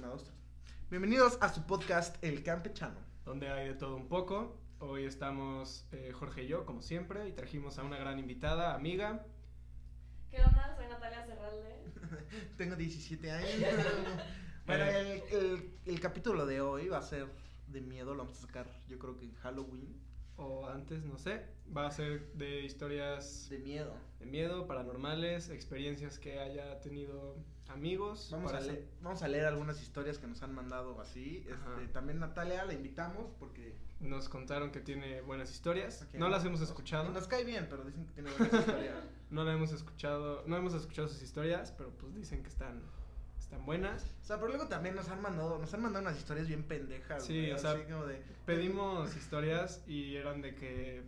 Una, dos, tres. Bienvenidos a su podcast El Campechano. donde hay de todo un poco. Hoy estamos eh, Jorge y yo, como siempre, y trajimos a una gran invitada, amiga. ¿Qué onda? Soy Natalia Cerralde. Tengo 17 años. bueno, el, Eh. el- el capítulo de hoy va a ser de miedo. Lo vamos a sacar, yo creo que en Halloween. O antes, no sé, va a ser de historias De miedo. de miedo, paranormales, experiencias que haya tenido amigos. Vamos a, leer, vamos a leer algunas historias que nos han mandado así. Este, también Natalia la invitamos porque Nos contaron que tiene buenas historias. No las hemos escuchado. Nos cae bien, pero dicen que tiene buenas historias. No la hemos escuchado. No hemos escuchado sus historias, pero pues dicen que están, están buenas. O sea, pero luego también nos han mandado, nos han mandado unas historias bien pendejas. Sí, güey, o sea, así como de. Pedimos historias y eran de que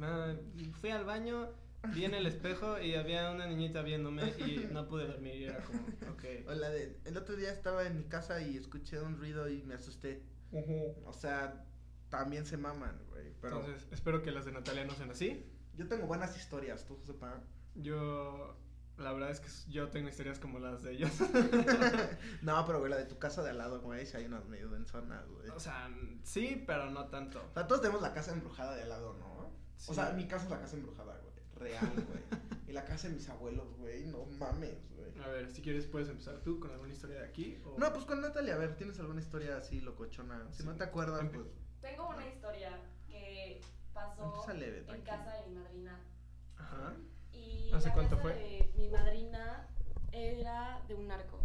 "Ah, fui al baño, vi en el espejo y había una niñita viéndome y no pude dormir y era como, ok. O la de, el otro día estaba en mi casa y escuché un ruido y me asusté. O sea, también se maman, güey. Pero Entonces, espero que las de Natalia no sean así. yo tengo buenas historias, tú sepa. Yo, la verdad es que yo tengo historias como las de ellos. no, pero güey, la de tu casa de al lado, güey, si hay unas medio denzonas, güey. o sea, sí, pero no tanto. O sea, todos tenemos la casa embrujada de al lado, ¿no? Sí. O sea, mi casa es la casa embrujada, güey. Real, güey. y la casa de mis abuelos, güey. No mames, güey. A ver, si quieres puedes empezar tú con alguna historia de aquí. O... No, pues con Natalia, a ver, ¿tienes alguna historia así locochona? Si Sí. no te acuerdas, Empe- pues. Tengo una historia que pasó leve, en tranquilo. casa de mi madrina. Ajá. Y ¿Hace la cuánto casa fue? de mi madrina era de un narco.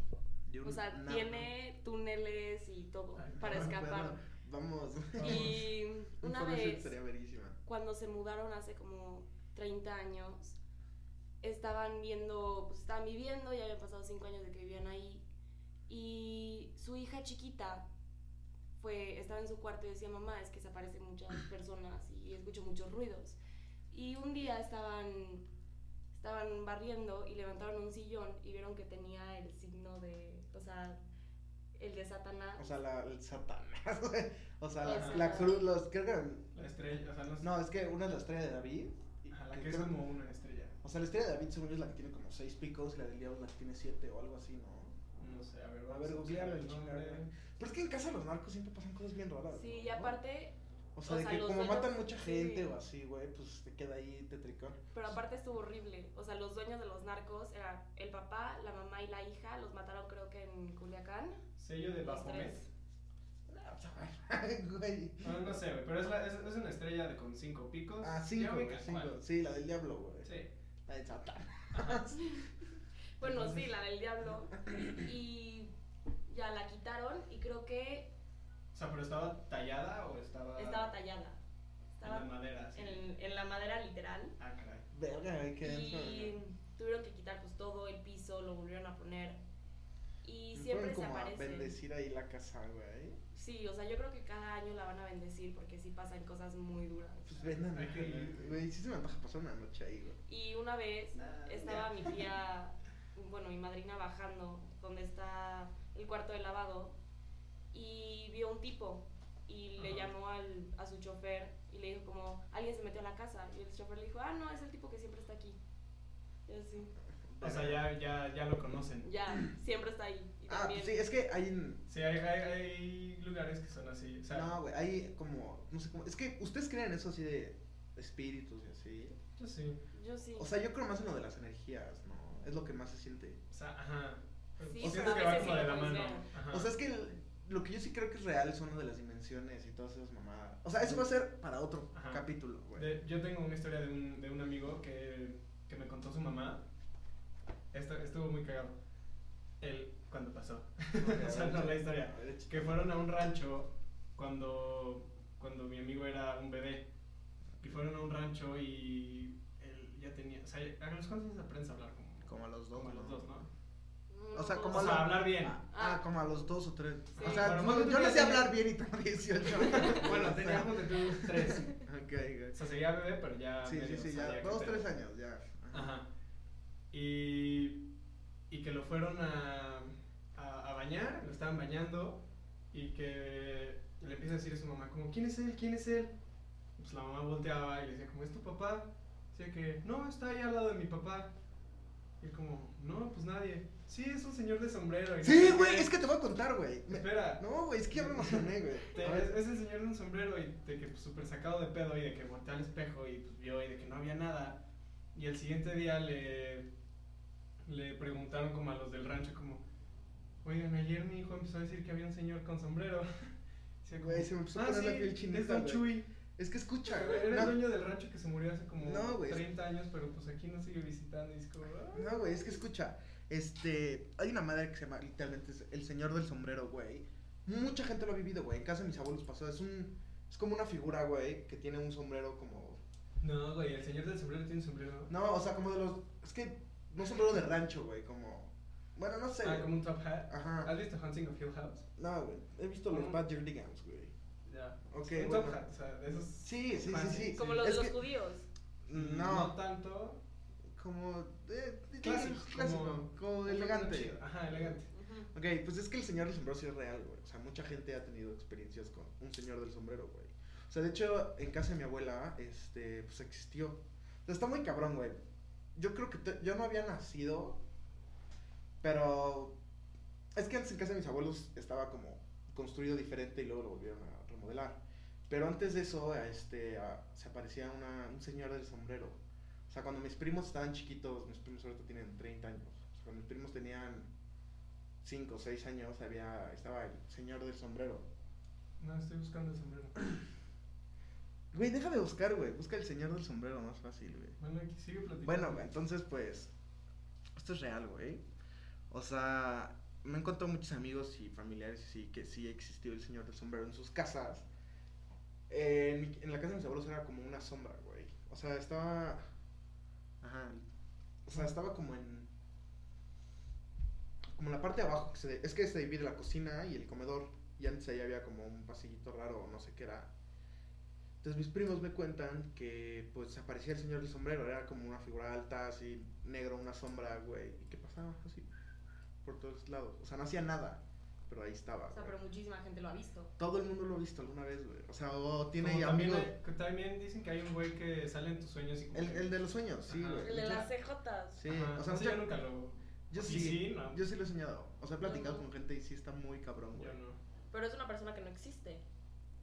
de un O sea, narco. tiene túneles y todo Ay, para Ah, escapar. bueno, vamos. Y una vez, sería verísima. cuando se mudaron hace como 30 años, estaban viendo, pues estaban viviendo, ya habían pasado 5 años de que vivían ahí, y su hija chiquita fue, estaba en su cuarto y decía, mamá, es que se aparecen muchas personas y escucho muchos ruidos. Y un día estaban, estaban barriendo y levantaron un sillón y vieron que tenía el signo de, o sea, el de Satanás. O sea, la, el Satanás, güey. O sea, la, la cruz, los, creo que. La estrella, o sea, no, No, es que una es la estrella de David. La que que es creo- como una estrella. O sea, la estrella de David, según yo, es la que tiene como seis picos y la del diablo es la que tiene siete o algo así, ¿no? No sé, a ver, A ver, googlealo, el. Pero es que en casa de los narcos siempre pasan cosas bien raras. Sí, ¿no? y aparte, O sea, o de sea, que como dueños- matan mucha gente sí. o así, güey, pues te queda ahí tetricón. pero aparte estuvo horrible. O sea, los dueños de los narcos eran el papá, la mamá y la hija. Los mataron creo que en Culiacán. Sello de Los Baphomet. tres. Ah, pues, a ver, güey. No, no sé, güey, pero es, la- es, es una estrella de con cinco picos. Ah, cinco. Sí, la del diablo, güey. Sí. La de Satán. Bueno, sí, la del diablo. Y ya la quitaron y creo que O sea, pero estaba tallada o estaba. estaba tallada. En Estaba la madera, sí. en, en la madera literal. Ah, caray. Verga, qué. Y tuvieron que quitar pues todo el piso, lo volvieron a poner. Y siempre fueron se como a bendecir ahí la casa, güey. Sí, o sea, yo creo que cada año la van a bendecir porque sí pasan cosas muy duras. Pues vendan, güey. Sí se me antoja pasar una noche ahí, güey. Y una vez Nah, estaba ya. mi tía, bueno, mi madrina bajando donde está el cuarto de lavado y vio un tipo y le Ajá. llamó al, a su chofer y le dijo como, alguien se metió a la casa y el chofer le dijo, ah, no, es el tipo que siempre está aquí. Y así, O sea, ya, ya, ya lo conocen. ya, siempre está ahí. Y Ah, también, pues sí, es que hay. Sí, hay, hay, hay lugares que son así. O sea, No, güey, hay como. No sé cómo. Es que ustedes creen eso así de espíritus y así. yo sí. yo sí. O sea, yo creo más en lo de las energías, ¿no? Es lo que más se siente. O sea, ajá. Pero Sí, pues pero siento a que va como de la mano. Ajá. O sea, es que el- lo que yo sí creo que es real son lo de las dimensiones y todas esas mamadas. O sea, eso va a ser para otro Ajá. capítulo, güey. De- yo tengo una historia de un, de un amigo que, que me contó su mamá. Esto, estuvo muy cagado. Él, cuando pasó. o sea, no la historia. Que fueron a un rancho cuando, cuando mi amigo era un bebé. Y fueron a un rancho y él ya tenía. O sea, ¿a los cuántos años aprendes a hablar? Como, Como a los dos, como a los dos, ¿no? Mm, O sea, como O a sea, la- hablar bien. Ah, Ah. ah, como a los dos o tres. Sí. O sea, Pero no, más yo no sé hablar bien y tengo 18. bueno, tenía ponte tú tres. Ok, O güey. sea, seguía bebé, pero ya. Sí, sí, medio sí, sabía ya. Dos, tres años, ya. Ajá. Y, y que lo fueron a, a, a bañar, lo estaban bañando y que le empieza a decir a su mamá como, ¿quién es él? ¿quién es él? Pues la mamá volteaba y le decía como, ¿es tu papá? Decía que, no, está ahí al lado de mi papá. Y como, no, pues nadie. Sí, es un señor de sombrero. y Sí, güey, qué". es que te voy a contar, güey. Espera. No, güey, es que ya me emocioné, güey. Es, es el señor de un sombrero y de que pues, súper sacado de pedo y de que volteó al espejo y pues, vio y de que no había nada. Y el siguiente día le, le preguntaron como a los del rancho como, oigan, ayer mi hijo empezó a decir que había un señor con sombrero. Como, Güey, se me empezó a "Ah, la sí, piel chinita, Es Don güey". Chuy. Es que escucha, Era güey. el No, dueño del rancho que se murió hace como No, güey, es- 30 años, pero pues aquí nos sigue visitando y es como, "Ah". No, güey, es que escucha. Este. Hay una madre que se llama literalmente el señor del sombrero, güey. Mucha gente lo ha vivido, güey. En casa de mis abuelos pasó. Es un. Es como una figura, güey, que tiene un sombrero como. No, güey, el señor del sombrero tiene un sombrero. No, o sea, como de los. Es que. No sombrero de rancho, güey, como. Bueno, no sé. Ah, güey. como un top hat. Ajá. ¿Has visto Hunting of Hill House? No, güey. He visto los. Bad Jerdigans, güey. Ya. Ok, un bueno. top hat, o sea, de esos. Sí, sí, sí, fancy. sí. Como Sí. los de los que- judíos. No No, tanto. como. eh, Clásico. clásico, como, como elegante. Ajá, elegante. Ok, pues es que el señor del sombrero sí es real, güey. O sea, mucha gente ha tenido experiencias con un señor del sombrero, güey. O sea, de hecho, en casa de mi abuela, este, pues existió. O sea, está muy cabrón, güey. Yo creo que yo no había nacido, pero es que antes en casa de mis abuelos estaba como construido diferente y luego lo volvieron a remodelar. Pero antes de eso, este, a- se aparecía una, un señor del sombrero. O sea, cuando mis primos estaban chiquitos, mis primos ahorita tienen 30 años. O sea, cuando mis primos tenían 5 o 6 años, había, estaba el señor del sombrero. No, estoy buscando el sombrero. Güey, deja de buscar, güey. Busca el señor del sombrero, más fácil, güey. Bueno, aquí sigue platicando. Bueno, güey, entonces, pues, esto es real, güey. O sea, me han contado muchos amigos y familiares sí, que sí existió el señor del sombrero en sus casas. Eh, en, mi- en la casa de mis abuelos era como una sombra, güey. O sea, estaba... Ajá. O sea, estaba como en... Como en la parte de abajo. Que se es que se divide la cocina y el comedor. Y antes ahí había como un pasillito raro, no sé qué era. Entonces mis primos me cuentan que pues aparecía el señor del sombrero, era como una figura alta, así, negro, una sombra, güey, y que pasaba así por todos lados. O sea, no hacía nada, pero ahí estaba. O sea, güey. pero muchísima gente lo ha visto. Todo el mundo lo ha visto alguna vez, güey. O sea, o tiene Como también, amigos. hay- que también dicen que hay un güey que sale en tus sueños y como El, que- el de los sueños, sí, Ajá. güey. El de las CJs. Sí, Ajá, o sea, no yo nunca lo... yo Sí, sí, sí, ¿no? yo sí lo he soñado. O sea, he platicado No. con gente y sí está muy cabrón, güey. Yo no. Pero es una persona que no existe.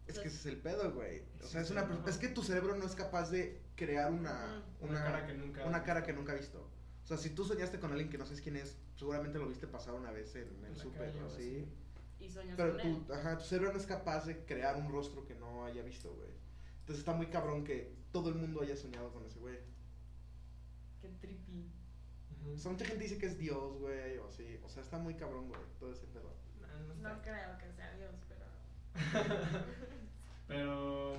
Es que ese es el pedo, güey. O sea, es una es que tu cerebro no es capaz de crear una. Una, cara que nunca... una cara que nunca ha visto. O sea, si tú soñaste con alguien que no sabes quién es, seguramente lo viste pasar una vez en el súper, o Sí. Y sueñas Pero con él. tu, ajá, tu cerebro no es capaz de crear un rostro que no haya visto, güey. Entonces está muy cabrón que todo el mundo haya soñado con ese güey. Qué trippy. O sea, mucha gente dice que es Dios, güey, o así. O sea, está muy cabrón, güey, todo ese pedo. No, no está. No creo que sea Dios, pero.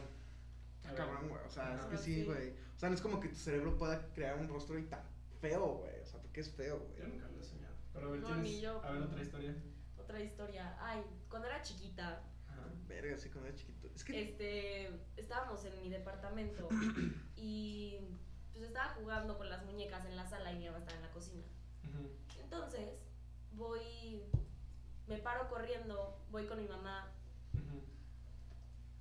Está cabrón, güey. O sea, es que sí, Sí. güey. O sea, no es como que tu cerebro pueda crear un rostro y tan feo, güey. O sea, porque es feo, Yo güey. nunca lo he soñado. Pero a ver, No, ni yo. A ver, otra historia. Otra historia. Ay, cuando era chiquita, Ajá. Verga, así cuando era chiquito. Es que. este, estábamos en mi departamento y pues estaba jugando con las muñecas en la sala y mi mamá estaba en la cocina. Entonces, voy, me paro corriendo, voy con mi mamá.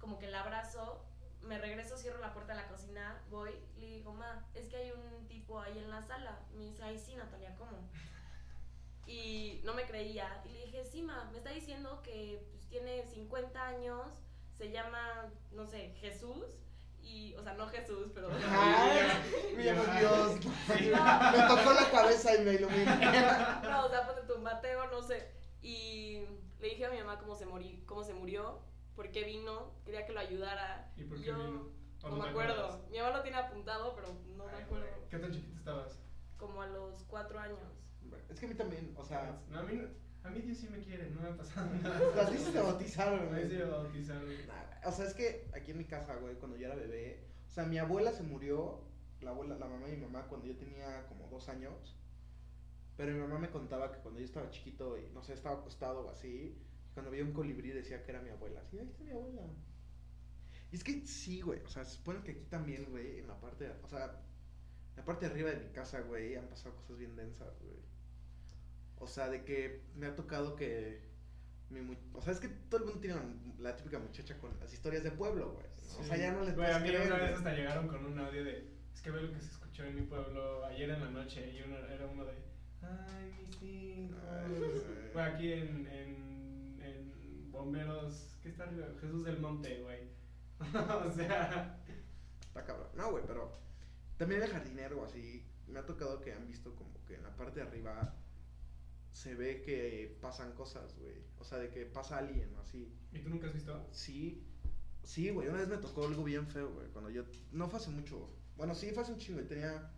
Como que la abrazo, me regreso, cierro la puerta de la cocina, voy, le digo, ma, es que hay un tipo ahí en la sala. Me dice, ay, sí, Natalia, ¿cómo? Y no me creía. Y le dije, sí, ma, me está diciendo que pues, tiene 50 años, se llama, no sé, Jesús. Y, o sea, no Jesús, pero... Ay, me llamo Dios. Me tocó la cabeza y me iluminó. No, o sea, ponte tu Mateo, no sé. Y le dije a mi mamá cómo se, morí, cómo se murió, por qué vino, quería que lo ayudara. ¿Y por qué Yo vino? ¿O No, me acuerdo. acuerdas? Mi mamá lo tiene apuntado, pero no me acuerdo. ¿Qué tan chiquita estabas? Como a los cuatro años. Es que a mí también, o sea, No, a mí, no- a mí Dios sí me quiere, no me ha pasado nada. las dices se bautizaron, güey. sí me bautizaron. Nah, O sea, es que aquí en mi casa, güey, cuando yo era bebé, o sea, mi abuela se murió, la abuela, la mamá de mi mamá, cuando yo tenía como dos años. Pero mi mamá me contaba que cuando yo estaba chiquito y no sé, estaba acostado o así, cuando veía un colibrí decía que era mi abuela. Sí, ahí está mi abuela. Y es que sí, güey, o sea, se supone que aquí también, güey, en la parte, o sea, en la parte de arriba de mi casa, güey, han pasado cosas bien densas, güey. O sea, de que me ha tocado que mi mu- o sea, es que todo el mundo tiene la, la típica muchacha con las historias de pueblo, güey. O sea, ya no les Güey, a mí creer, una vez güey. hasta llegaron con un audio de. Es que ve lo que se escuchó en mi pueblo ayer en la noche. Y uno, era uno de. Ay, mis hijos. Fue aquí en, en Bomberos. ¿Qué está arriba? Jesús del Monte, güey. o sea. Está cabrón. No, güey, pero también el jardinero, así, me ha tocado que han visto como que en la parte de arriba se ve que pasan cosas, güey. O sea, de que pasa alguien, así. ¿Y tú nunca has visto? Sí, sí, güey. Una vez me tocó algo bien feo, güey. Cuando yo. No fue hace mucho. Bueno, sí, fue hace un chingo. y Tenía,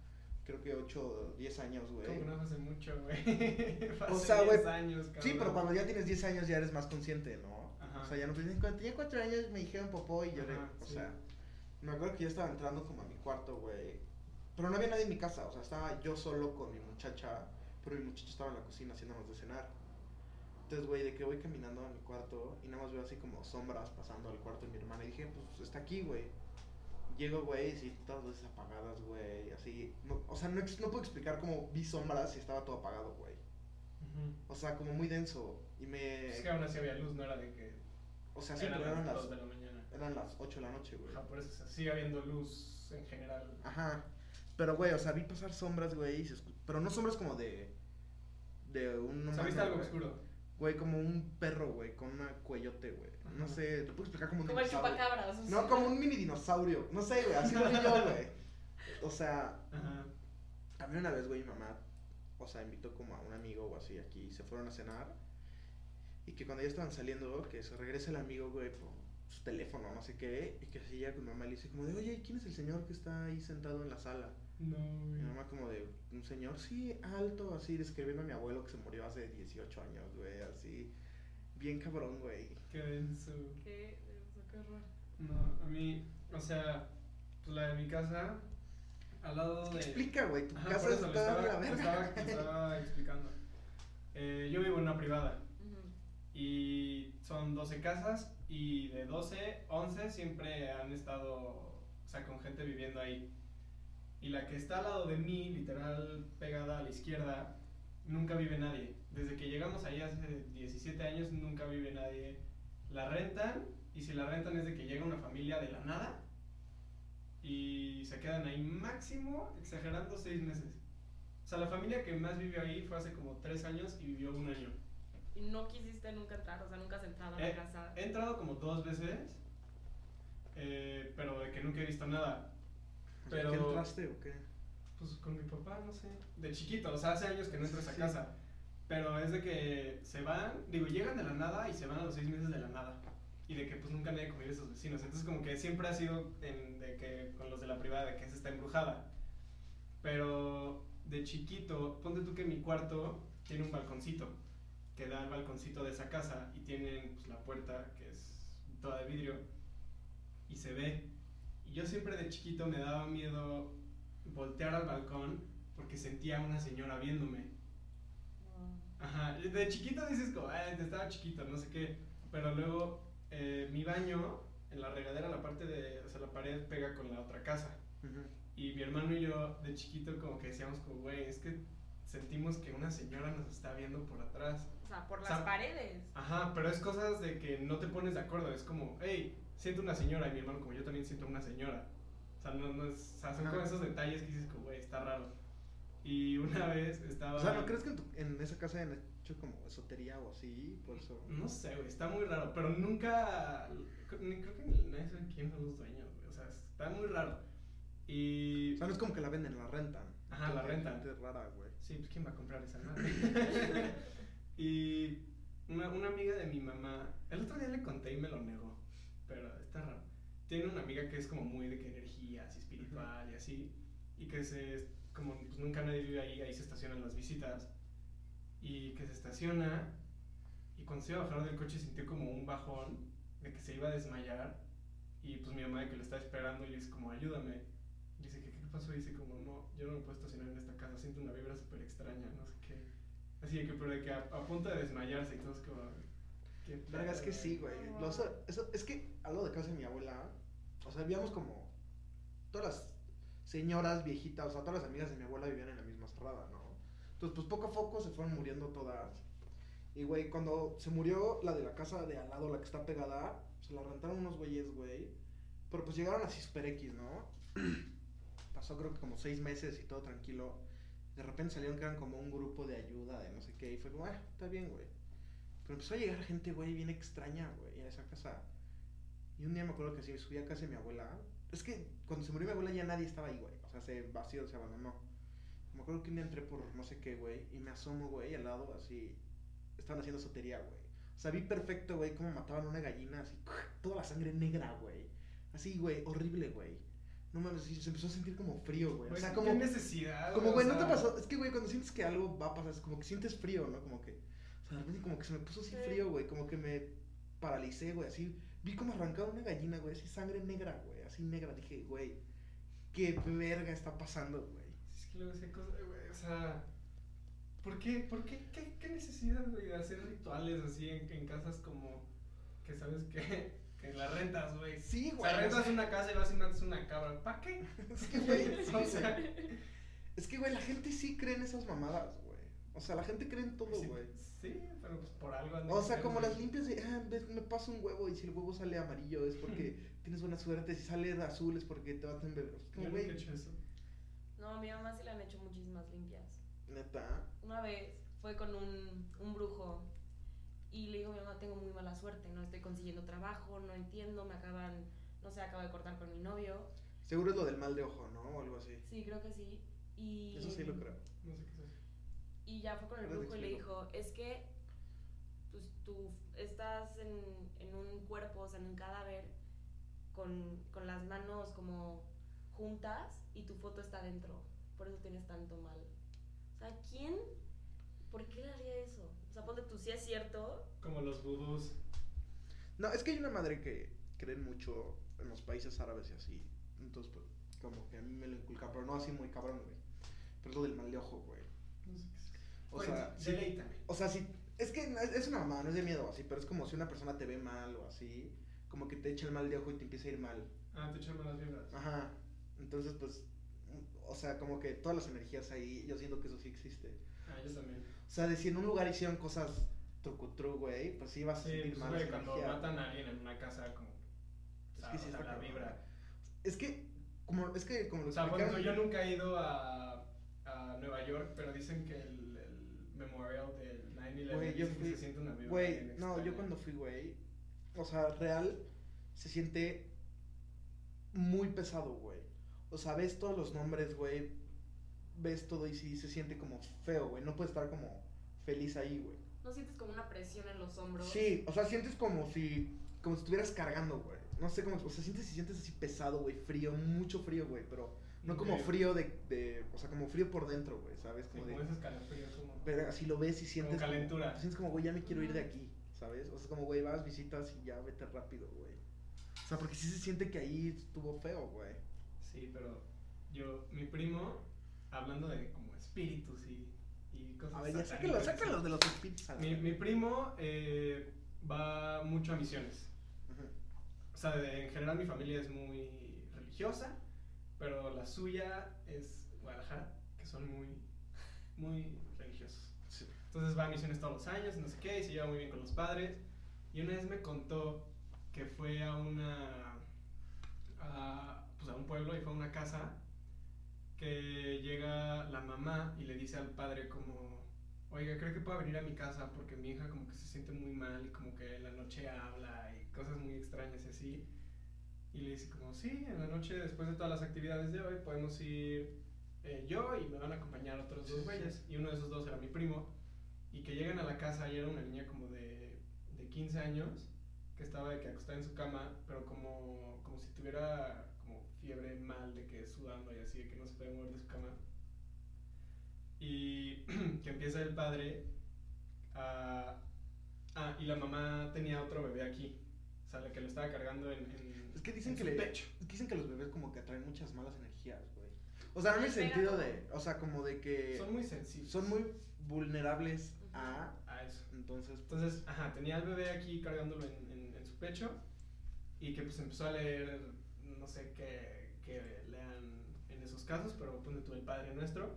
creo que 8 o 10 años, güey. Como no hace mucho, güey. O sea, güey, 10 años, cabrón. Sí, pero cuando ya tienes 10 años ya eres más consciente, ¿no? Ajá. O sea, ya no piensas, cuando tenía 4 años me dijeron popó y lloré. Ajá, o sí. sea, me acuerdo que yo estaba entrando como a mi cuarto, güey. Pero no había nadie en mi casa, o sea, estaba yo solo con mi muchacha, pero mi muchacha estaba en la cocina haciéndonos de cenar. Entonces, güey, de que voy caminando a mi cuarto y nada más veo así como sombras pasando al cuarto de mi hermana y dije, pues está aquí, güey. Llego, güey, y sí, todas las luces apagadas, güey, así. No, o sea, no, no puedo explicar cómo vi sombras y estaba todo apagado, güey. O sea, como muy denso. Y me. Es que aún así había luz, no era de que. O sea, sí, eran pero eran las las, 2 de la mañana. eran las 8 de la noche, güey. Ajá, por eso sigue habiendo luz en general. Ajá. Pero, güey, o sea, vi pasar sombras, güey. y se escu- Pero no sombras como de. De un. O sea, humano, ¿viste algo güey. oscuro? Güey, como un perro, güey, con una cuellote, güey. No sé, te puedo explicar como un Como el dinosaurio. chupacabras. o No, como un mini dinosaurio. No sé, güey, así lo vi yo, güey. O sea, Ajá. a mí una vez, güey, mi mamá, o sea, invitó como a un amigo o así aquí, y se fueron a cenar. Y que cuando ya estaban saliendo, que se regresa el amigo, güey, por su teléfono, no sé qué, y que así ya con mi mamá le dice como de, oye, ¿quién es el señor que está ahí sentado en la sala? No, Mi güey. mamá como de, un señor, sí, alto, así, describiendo a mi abuelo que se murió hace 18 años, güey, así, bien cabrón, güey. Qué denso. Qué denso, qué horror. No, a mí, o sea, pues la de mi casa, al lado Es que de. explica, güey, tu Ajá, casa está estaba, de la verga. estaba, estaba explicando. Eh, yo vivo en una privada y son 12 casas y de 12, 11 siempre han estado, o sea, con gente viviendo ahí. Y la que está al lado de mí, literal pegada a la izquierda, nunca vive nadie. Desde que llegamos ahí hace 17 años, nunca vive nadie. La rentan y si la rentan es de que llega una familia de la nada y se quedan ahí máximo, exagerando, 6 meses. O sea, la familia que más vivió ahí fue hace como 3 años y vivió un año. Y no quisiste nunca entrar, o sea, nunca has entrado a la casa. He entrado como dos veces, eh, pero de que nunca he visto nada. Pero- ¿Qué entraste o qué? Pues con mi papá, no sé. De chiquito, o sea, hace años que no entro a esa Sí. casa. Pero es de que se van, digo, llegan de la nada y se van a los seis meses de la nada. Y de que pues nunca nadie convive a sus vecinos. Entonces como que siempre ha sido en- de que con los de la privada, de que esa está embrujada. Pero de chiquito, ponte tú que mi cuarto tiene un balconcito que da al balconcito de esa casa y tienen pues, la puerta que es toda de vidrio y se ve. Yo siempre de chiquito me daba miedo voltear al balcón porque sentía a una señora viéndome. Ajá, de chiquito dices como, "Ay, te estaba chiquito, no sé qué. Pero luego eh, mi baño, en la regadera, la parte de, o sea, la pared pega con la otra casa. Ujú. Y mi hermano y yo de chiquito como que decíamos como, güey, es que sentimos que una señora nos está viendo por atrás. O sea, por O las sea, paredes. Ajá, pero es cosas de que no te pones de acuerdo. Es como, hey, siento una señora. Y mi hermano, como yo también siento una señora. O sea, no, no es, o sea son como esos detalles que dices, como, güey, está raro. Y una vez estaba. O sea, ¿no crees que en, tu- en esa casa hayan hecho como esotería o así? Por eso. No sé, güey, está muy raro. Pero nunca. Creo que nadie sabe quién son los dueños, güey. O sea, está muy raro. Y. O sea, no es como que la venden, la rentan. Ajá, la rentan. gente rara, güey. Sí, pues ¿quién va a comprar esa madre? y una, una amiga de mi mamá, el otro día le conté y me lo negó, pero está raro. Tiene una amiga que es como muy de que energías y espiritual y así, y que se, como pues nunca nadie vive ahí, ahí se estacionan las visitas, y que se estaciona, y cuando se iba a bajar del coche sintió como un bajón de que se iba a desmayar, y pues mi mamá de que lo está esperando y dice como ayúdame. Y dice que qué pasó y dice como no, yo no me puedo estacionar en esta casa, siento una vibra súper extraña, no sé qué. Así que, pero de que a, a de desmayarse y todo es como... ¿qué Verga, es que sí, güey. Eso- es que a lo de casa de mi abuela, o sea, vivíamos como. Todas las señoras viejitas, o sea, todas las amigas de mi abuela vivían en la misma cerrada, ¿no? Entonces, pues poco a poco se fueron muriendo todas. Y, güey, cuando se murió la de la casa de al lado, la que está pegada, se la rentaron unos güeyes, güey. Pero pues llegaron así super X, ¿no? Pasó creo que como seis meses y todo tranquilo. De repente salieron que eran como un grupo de ayuda, de no sé qué, y fue como, ah, está bien, güey. Pero empezó a llegar gente, güey, bien extraña, güey, a esa casa. Y un día me acuerdo que sí, subí a casa de mi abuela. Es que cuando se murió mi abuela ya nadie estaba ahí, güey. O sea, se vació, se abandonó. Me acuerdo que un día entré por no sé qué, güey, y me asomo, güey, al lado, así. Estaban haciendo sotería, güey. O sea, vi perfecto, güey, cómo mataban a una gallina, así, toda la sangre negra, güey. Así, güey, horrible, güey. No mames, se empezó a sentir como frío, güey. O sea, ¿qué como. necesidad? Como, güey, ¿no te sea, pasó? Es que, güey, cuando sientes que algo va a pasar, es como que sientes frío, ¿no? Como que. O sea, de repente como que se me puso así Sí. frío, güey. Como que me paralicé, güey. Así. Vi como arrancaba una gallina, güey. Así sangre negra, güey. Así negra. Dije, güey, ¿qué verga está pasando, güey? Es que luego sé cosas, güey, o sea, ¿por qué, por qué, qué, qué necesidad, güey, de hacer rituales así en, en casas como que sabes que, que la rentas, güey? Sí, O güey. sea, o rentas sea, una casa y vas y matas una cabra, ¿para qué? Es que, güey, sí, O sea, Es que, güey, la gente sí cree en esas mamadas, güey. O sea, la gente cree en todo, güey. sí, pero pues por algo O sea, como las limpias de, ah, ves, me paso un huevo y si el huevo sale amarillo es porque tienes buena suerte, si sale de azul es porque te vas a embeber. Como, güey, hecho eso. No, a mi mamá sí le han hecho muchísimas limpias. neta. Una vez fue con un, un brujo y le digo a mi mamá, tengo muy mala suerte, no estoy consiguiendo trabajo, no entiendo, me acaban, no sé, acabo de cortar con mi novio. Seguro es lo del mal de ojo, ¿no? O algo así. Sí, creo que sí. Y, Eso sí lo creo. No sé qué es eso. Y ya fue con el brujo y le dijo, es que pues, tú estás en, en un cuerpo, o sea, en un cadáver, con, con las manos como juntas y tu foto está dentro. Por eso tienes tanto mal. O sea, ¿quién? ¿Por qué le haría eso? O sea, ponte tú, si es cierto. Como los vudús. No, es que hay una madre que creen mucho en los países árabes y así. Entonces, pues, como que a mí me lo inculca, pero no así muy cabrón, güey. Pero es lo del mal de ojo, güey. O sea, Cuenta, sí- deleítame. O sea, si. Es que es una mamá, no es de miedo así, pero es como si una persona te ve mal o así, como que te echa el mal de ojo y te empieza a ir mal. Ah, te echan malas vibras. Ajá. Entonces, pues. O sea, como que todas las energías ahí, yo siento que eso sí existe. Ah, yo también. O sea, de si en un lugar hicieron cosas trucutru, güey, pues sí vas a Sí, sentir pues, mal güey, cuando energía. matan a alguien en una casa, como. Es o que sea, sí o sea, la vibra. Es que, como, es que como lo O sea, ejemplo, yo nunca he ido a, a Nueva York, pero dicen que el memorial del 9-11 Güey, yo fui- se siente una vibra. Güey, no, yo cuando fui, güey, o sea, real, se siente muy pesado, güey. O sea, ves todos los nombres, güey, ves todo y sí se siente como feo, güey. No puedes estar como feliz ahí, güey. ¿No sientes como una presión en los hombros? Sí, o sea, sientes como si, como si estuvieras cargando, güey. No sé cómo, o sea, sientes y sientes así pesado, güey, frío, mucho frío, güey, pero no como frío de, de, o sea, como frío por dentro, güey, ¿sabes? Sí, Como como de, ese escalofrío, como. pero así lo ves y sientes como- calentura. sientes como, güey, ya me quiero ir de aquí, ¿sabes? O sea, como, güey, vas, visitas y ya vete rápido, güey. O sea, porque sí se siente que ahí estuvo feo, güey. Sí, pero yo, mi primo, hablando de como espíritus y, y cosas A ver, ya sácalo, sácalo de los espíritus. Mi, mi primo eh, va mucho a misiones. O sea, de- en general mi familia es muy religiosa, pero la suya es Guadalajara, que son muy, muy religiosos. Sí. Entonces va a misiones todos los años, no sé qué, y se lleva muy bien con los padres. Y una vez me contó que fue a una. a, pues a un pueblo y fue a una casa que llega la mamá y le dice al padre como. Oiga, creo que pueda venir a mi casa porque mi hija como que se siente muy mal y como que en la noche habla y cosas muy extrañas y así. Y le dice como, sí, en la noche después de todas las actividades de hoy podemos ir eh, yo y me van a acompañar otros dos güeyes. Y uno de esos dos era mi primo. Y que llegan a la casa y era una niña como de, de 15 años que estaba de que acostada en su cama, pero como, como si tuviera como fiebre mal de que sudando y así, de que no se puede mover de su cama. Y que empieza el padre a... Ah, y la mamá tenía otro bebé aquí. O sea, la que lo estaba cargando en, en, Es que dicen en que su le- pecho. Es que dicen que los bebés como que atraen muchas malas energías, güey. O sea, no en el sentido de, o sea, como de que Son muy sensibles. son muy vulnerables a, A eso. entonces, Entonces, ajá, tenía al bebé aquí cargándolo en, en- en su pecho y que pues empezó a leer, no sé qué, qué lean en esos casos, pero pone tú el Padre Nuestro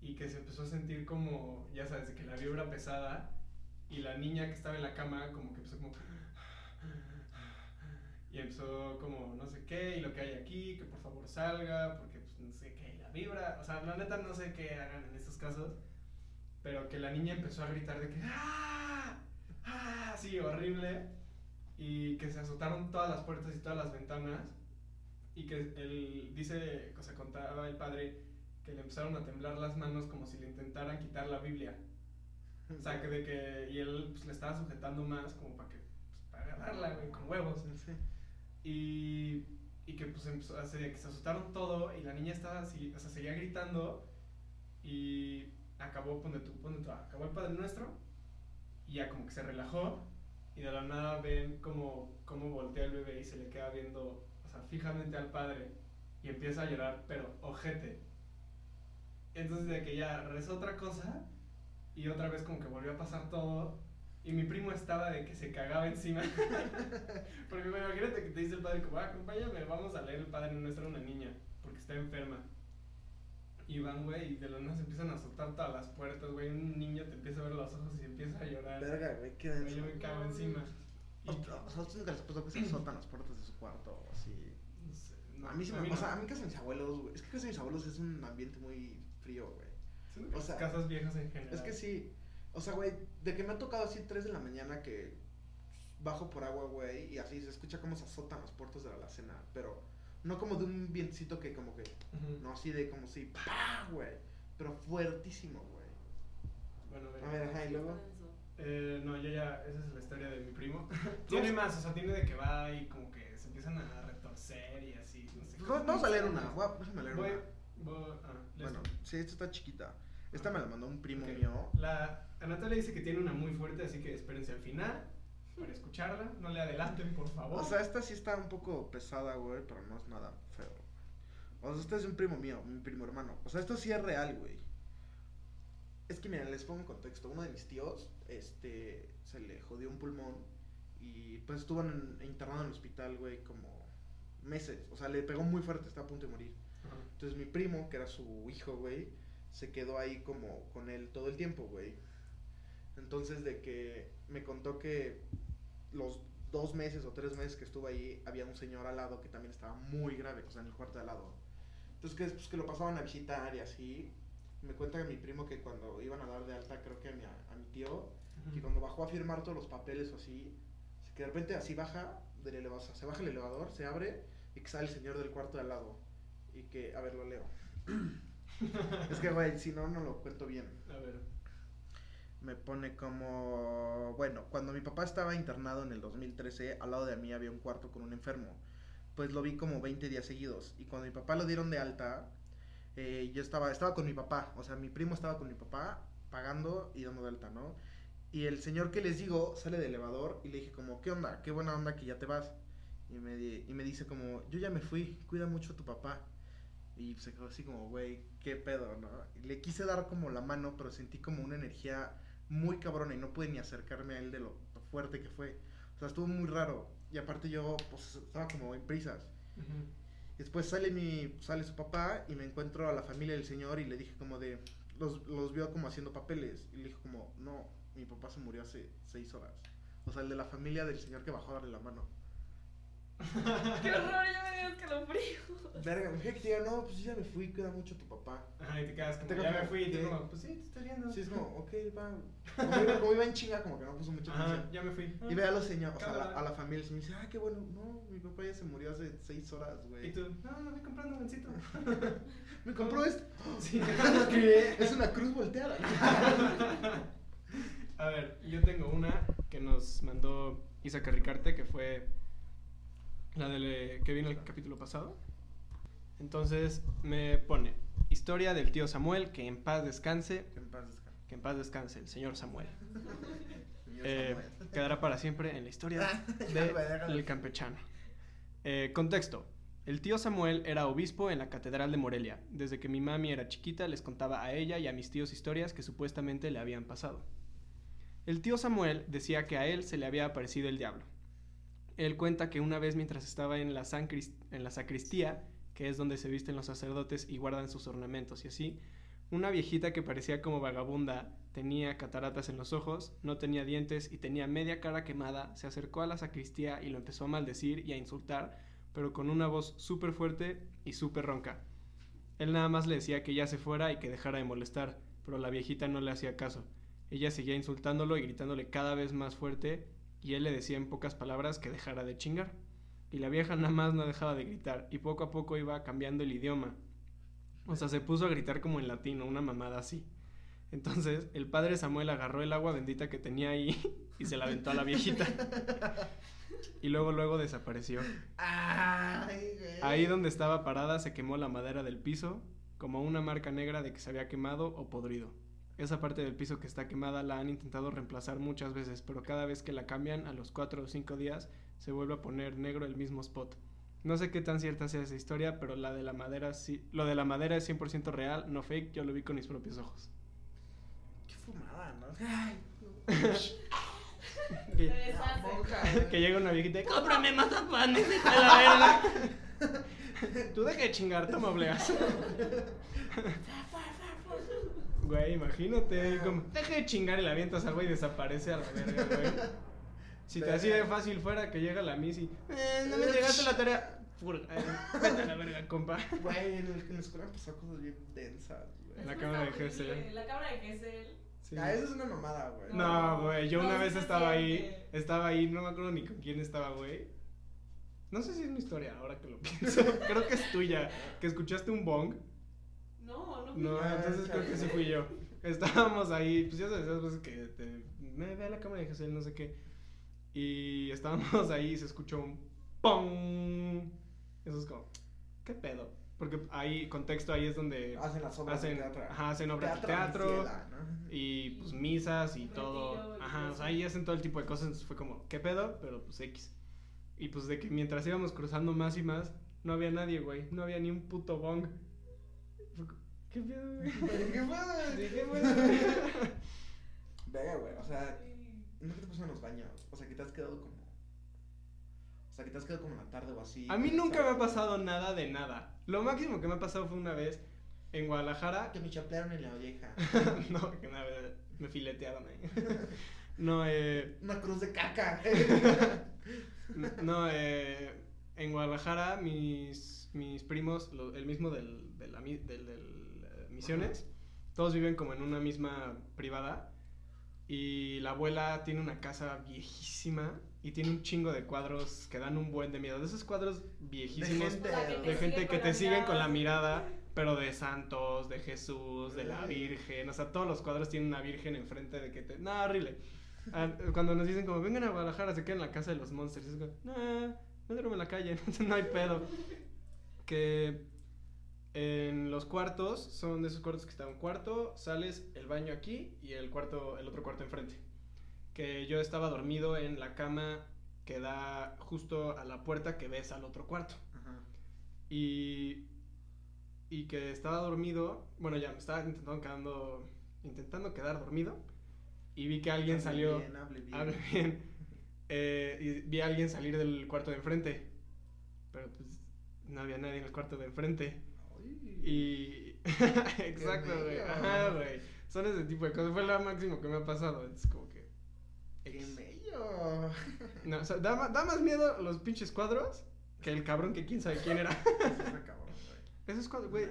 y que se empezó a sentir como, ya sabes, de que la vibra pesada y la niña que estaba en la cama como que empezó como... Y empezó como no sé qué, y lo que hay aquí, que por favor salga, porque pues no sé qué, la vibra. O sea, la neta no sé qué hagan en estos casos. Pero que la niña empezó a gritar de que ¡Ah! ¡Ah! Sí, horrible. Y que se azotaron todas las puertas y todas las ventanas. Y que él dice, o sea, contaba el padre que le empezaron a temblar las manos como si le intentaran quitar la Biblia. O sea, que de que. Y él pues, le estaba sujetando más como para que. Pues, para agarrarla, güey, con huevos. Sí. Y, y que pues empezó a ser- que se asustaron todo y la niña estaba así, o sea, seguía gritando y acabó, ponte tú, ponte tú, acabó el Padre Nuestro y ya como que se relajó y de la nada ven como, como voltea el bebé y se le queda viendo, o sea, fijamente al Padre y empieza a llorar, pero ojete. Entonces de que ya rezó otra cosa y otra vez como que volvió a pasar todo y mi primo estaba de que se cagaba encima. Porque bueno, imagínate que te dice el padre como, ah, acompáñame, vamos a leer el Padre Nuestro a una niña, porque está enferma. Y van, güey, y de la nada se empiezan a azotar todas las puertas, güey, un niño te empieza a ver los ojos y empieza a llorar. Verga, güey, qué denso. yo me cago encima. Y, O sea, ¿a ustedes les que se azotan las puertas de su cuarto o así? no sé, no, a mí sí me no. O sea, a mí casa de mis abuelos, güey. Es que casa de mis abuelos es un ambiente muy frío, güey. O sea, casas viejas en general. Es que sí. O sea, güey, de que me ha tocado así 3 de la mañana que bajo por agua, güey, y así se escucha cómo se azotan las puertas de la alacena, pero no como de un vientecito que como que, no así de como si, ¡pah! güey, pero fuertísimo, güey. Bueno, A ver, ajá, y luego. Eh, no, yo ya, esa es la historia de mi primo. tiene más, o sea, tiene de que va y como que se empiezan a retorcer y así, no sé. Vamos- vamos a leer una, voy a- déjame leer Voy, una. voy, ah, Bueno, sí, esta está chiquita. Esta me la mandó un primo Ok. mío. La Anatolia dice que tiene una muy fuerte, así que espérense al final para escucharla. No le adelanten, por favor. O sea, esta sí está un poco pesada, güey, pero no es nada feo. O sea, este es un primo mío, mi primo hermano. O sea, esto sí es real, güey. Es que, miren, les pongo en contexto. Uno de mis tíos, este, se le jodió un pulmón y pues estuvo en- internado en el hospital, güey, como meses. O sea, le pegó muy fuerte, está a punto de morir. Entonces mi primo, que era su hijo, güey, se quedó ahí como con él todo el tiempo, güey. Entonces de que me contó que los dos meses o tres meses que estuvo ahí, había un señor al lado que también estaba muy grave, o sea, en el cuarto de al lado. Entonces que, pues, que lo pasaban a visitar y así. Me cuenta que mi primo que cuando iban a dar de alta, creo que a mi, a mi tío, que cuando bajó a firmar todos los papeles o así, que de repente así baja del elevador, o sea, se baja el elevador, se abre y que sale el señor del cuarto de al lado. Y que, a ver, lo leo. es que, güey, si no, no lo cuento bien. A ver. Me pone como, bueno, cuando mi papá estaba internado en el 2013, al lado de mí había un cuarto con un enfermo. Pues lo vi como 20 días seguidos. Y cuando mi papá lo dieron de alta, eh, yo estaba, estaba con mi papá. O sea, mi primo estaba con mi papá pagando y dando de alta, ¿no? Y el señor que les digo sale del elevador y le dije como, ¿qué onda? Qué buena onda que ya te vas. Y me, y me dice como, yo ya me fui, cuida mucho a tu papá. Y se quedó así como, güey, qué pedo, ¿no? Y le quise dar como la mano, pero sentí como una energía muy cabrona y no pude ni acercarme a él de lo fuerte que fue. O sea, estuvo muy raro. Y aparte yo, pues, estaba como en prisas. Después sale mi, sale su papá y me encuentro a la familia del señor y le dije como de, los, los vio como haciendo papeles. Y le dije como, no, mi papá se murió hace seis horas. O sea, el de la familia del señor que bajó a darle la mano. Qué horror, ya me dio escalofrío. Verga, me dije que te diga, no, pues yo ya me fui, cuida mucho a tu papá. Ajá, y te quedas como, Te ya me fui, y ¿qué? como, pues sí, te estoy viendo. Sí, es como, ok, va. Como iba, como iba en chinga, como que no puso mucha Ajá, atención. ya me fui. Y ve a los señores, o sea, a la, Cámara. a la familia y me dice, ah, qué bueno, no, mi papá ya se murió hace seis horas, güey. Y tú, no, no voy comprando gancito. Me compró esto. Sí, Es una cruz volteada. A ver, yo tengo una que nos mandó Isa Carricarte, que fue la de que vino el capítulo pasado. Entonces me pone, historia del tío Samuel, que en paz descanse, Que en paz descanse. que en paz descanse, el señor Samuel. Señor Eh, Samuel. quedará para siempre en la historia déjalo. del campechano. Eh, contexto. El tío Samuel era obispo en la Catedral de Morelia. Desde que mi mami era chiquita les contaba a ella y a mis tíos historias que supuestamente le habían pasado. El tío Samuel decía que a él se le había aparecido el diablo. Él cuenta que una vez mientras estaba en la, sacristía, que es donde se visten los sacerdotes y guardan sus ornamentos y así, Una viejita que parecía como vagabunda, tenía cataratas en los ojos, no tenía dientes y tenía media cara quemada, se acercó a la sacristía y lo empezó a maldecir y a insultar, pero con una voz súper fuerte y súper ronca. Él nada más le decía que ya se fuera y que dejara de molestar, pero la viejita no le hacía caso. Ella seguía insultándolo y gritándole cada vez más fuerte, y él le decía en pocas palabras que dejara de chingar. Y la vieja nada más no dejaba de gritar, y poco a poco iba cambiando el idioma. O sea, se puso a gritar como en latino, una mamada así. Entonces, el padre Samuel agarró el agua bendita que tenía ahí y se la aventó a la viejita. Y luego, luego desapareció. Ahí donde estaba parada se quemó la madera del piso, como una marca negra de que se había quemado o podrido. Esa parte del piso que está quemada la han intentado reemplazar muchas veces, pero cada vez que la cambian, a los 4 o 5 días, se vuelve a poner negro el mismo spot. No sé qué tan cierta sea esa historia, pero la de la madera sí, lo de la madera es 100% real, no fake, yo lo vi con mis propios ojos. Qué fumada, ¿no? Ay. Que, monja, que llega una viejita y cómprame mazapanes, hija de la verga. Tú deja de chingar, toma obleas. Güey, imagínate, como, deja de chingar y la avientas al güey y desaparece a la verga, güey. Si te así de fácil fuera que llega la Missy, eh, no me llegaste la tarea. Furga, eh, vete a la verga, compa. Güey, en, el- en la escuela pasado cosas bien densas, güey. En la cámara de. Gesell. La cámara de Gesell. Sí. Ah, eso es una mamada, güey. No, güey, yo No, una vez estaba ahí, estaba ahí, no me acuerdo ni con quién estaba, güey. No sé si es mi historia, ahora que lo pienso. Creo que es tuya, que escuchaste un bong. No, no fui No, yo. Entonces creo que sí fui yo. Estábamos ahí, pues ya sabes, esas veces que te, me ve a la cámara de Jesús, no sé qué. Y estábamos ahí y se escuchó un ¡pum! Eso es como, ¿qué pedo? Porque ahí, contexto, ahí es donde Hacen las obras hacen, de teatro. ajá, hacen obras de Teatro ¿no? y pues misas y Retiro todo. Ajá, o sea, ahí hacen todo el tipo de cosas. Entonces fue como, ¿qué pedo? Pero pues X. Y pues de que mientras íbamos cruzando más y más, no había nadie, güey. No había ni un puto bong. ¿Qué pedo, güey? ¿Qué pedo? Venga, güey, o sea, ¿no te pasa en los baños? O sea, que te has quedado como. O sea, que te has quedado como en la tarde o así. A mí nunca me ha pasado nada de nada. Lo máximo que me ha pasado fue una vez en Guadalajara. Que me chaplearon en la oreja. no, que una vez me filetearon ahí. no, eh. Una cruz de caca. No, eh, en Guadalajara mis, mis primos, lo- el mismo del, Misiones, todos viven como en una misma privada y la abuela tiene una casa viejísima y tiene un chingo de cuadros que dan un buen de miedo. De esos cuadros viejísimos gente. O sea, que te de gente que te siguen con la mirada. mirada, pero de santos, de Jesús, de la Virgen, o sea, todos los cuadros tienen una Virgen enfrente de que te... No, horrible. Ah, Cuando nos dicen como, vengan a Guadalajara, se quedan en la casa de los monsters, es como, nah, no duermo en la calle, no hay pedo. Que en los cuartos, son de esos cuartos que está un cuarto, sales el baño aquí y el cuarto, el otro cuarto enfrente. Que yo estaba dormido en la cama que da justo a la puerta que ves al otro cuarto. Ajá. Y, y que estaba dormido, bueno, ya me estaba intentando, quedando, intentando quedar dormido y vi que alguien Hable salió, bien, hable bien. hable bien, eh, y vi a alguien salir del cuarto de enfrente, pero pues no había nadie en el cuarto de enfrente. Y. Exacto, güey. bello. Ajá, güey. Son ese tipo de cosas. Fue lo máximo que me ha pasado. Es como que. ¡Qué bello! No, o sea, da, más miedo los pinches cuadros que el cabrón que quién sabe quién era. Está cabrón, güey. Esos cuadros, güey.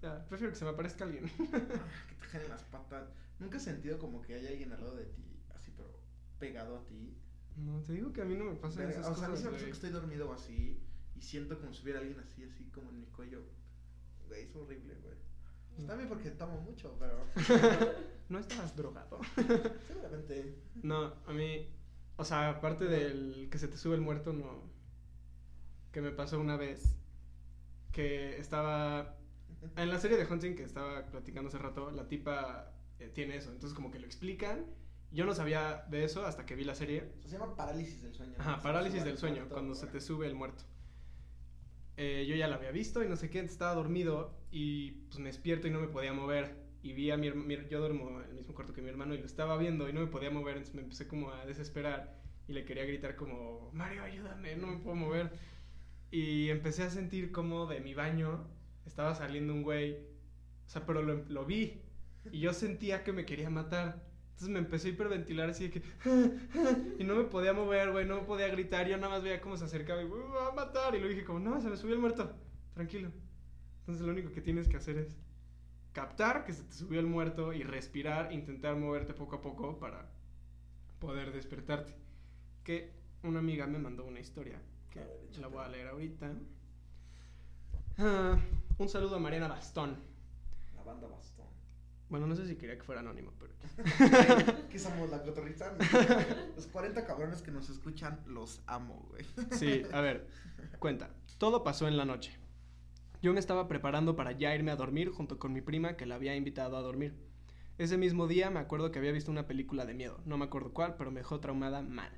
Ya, prefiero que se me aparezca alguien. Ah, que te jalen las patas. ¿Nunca has sentido como que hay alguien al lado de ti, así, pero pegado a ti? No, te digo que a mí no me Verga, esas o sea, a mí cosas, se me pasa güey. que estoy dormido o así y siento como si hubiera alguien así, así como en mi cuello. Güey, es horrible, güey. Está bien porque tomo mucho, pero No estabas drogado. seguramente. No, a mí. O sea, aparte del que se te sube el muerto, no. Que me pasó una vez. Que estaba. En la serie de Hunting que estaba platicando hace rato, la tipa eh, tiene eso. Entonces, como que lo explican. Yo no sabía de eso hasta que vi la serie. O sea, se llama parálisis del sueño. ¿no? Ajá, parálisis del sueño, cuando se te sube el muerto. Eh, yo ya la había visto y no sé qué, estaba dormido y pues me despierto y no me podía mover. Y vi a mi hermano, yo duermo en el mismo cuarto que mi hermano y lo estaba viendo y no me podía mover, entonces me empecé como a desesperar y le quería gritar como, Mario, ayúdame, no me puedo mover. Y empecé a sentir como de mi baño estaba saliendo un güey O sea, pero lo, lo vi. Y yo sentía que me quería matar. Entonces me empecé a hiperventilar así de que... Y no me podía mover, güey, no me podía gritar. Yo nada más veía cómo se acercaba y, "Güey, me va a matar. Y lo dije como, no, se me subió el muerto. Tranquilo. Entonces lo único que tienes que hacer es captar que se te subió el muerto y respirar, intentar moverte poco a poco para poder despertarte. Que una amiga me mandó una historia que ver, la voy a leer ahorita. Ah, un saludo a Mariana Bastón. La banda Bastón. Bueno, no sé si quería que fuera anónimo, pero... ¿Qué somos? La cotorriza. Los 40 cabrones que nos escuchan, los amo, güey. Sí, a ver, cuenta. Todo pasó en la noche. Yo me estaba preparando para ya irme a dormir junto con mi prima que la había invitado a dormir. Ese mismo día me acuerdo que había visto una película de miedo, no me acuerdo cuál, pero me dejó traumada mal.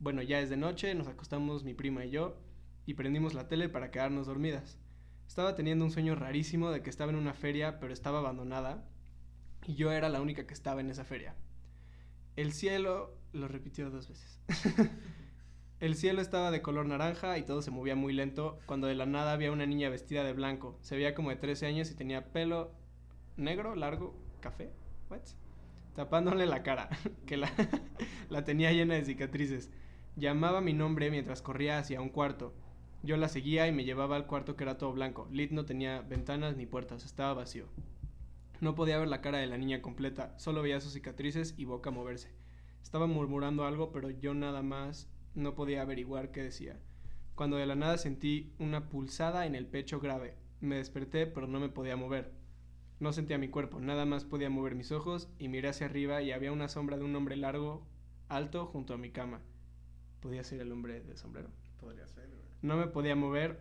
Bueno, ya es de noche, nos acostamos mi prima y yo y prendimos la tele para quedarnos dormidas. Estaba teniendo un sueño rarísimo de que estaba en una feria, pero estaba abandonada y yo era la única que estaba en esa feria. El cielo lo repitió dos veces. El cielo estaba de color naranja y todo se movía muy lento cuando de la nada había una niña vestida de blanco. Se veía como de 13 años y tenía pelo negro, largo, café, what? Tapándole la cara, que la, la tenía llena de cicatrices. Llamaba mi nombre mientras corría hacia un cuarto. Yo la seguía y me llevaba al cuarto que era todo blanco. Lit no tenía ventanas ni puertas, estaba vacío. No podía ver la cara de la niña completa, solo veía sus cicatrices y boca moverse. Estaba murmurando algo, pero yo nada más no podía averiguar qué decía. Cuando de la nada sentí una pulsada en el pecho grave. Me desperté, pero no me podía mover. No sentía mi cuerpo, nada más podía mover mis ojos y miré hacia arriba y había una sombra de un hombre largo, alto, junto a mi cama. Podía ser el hombre del sombrero. Podría ser. No me podía mover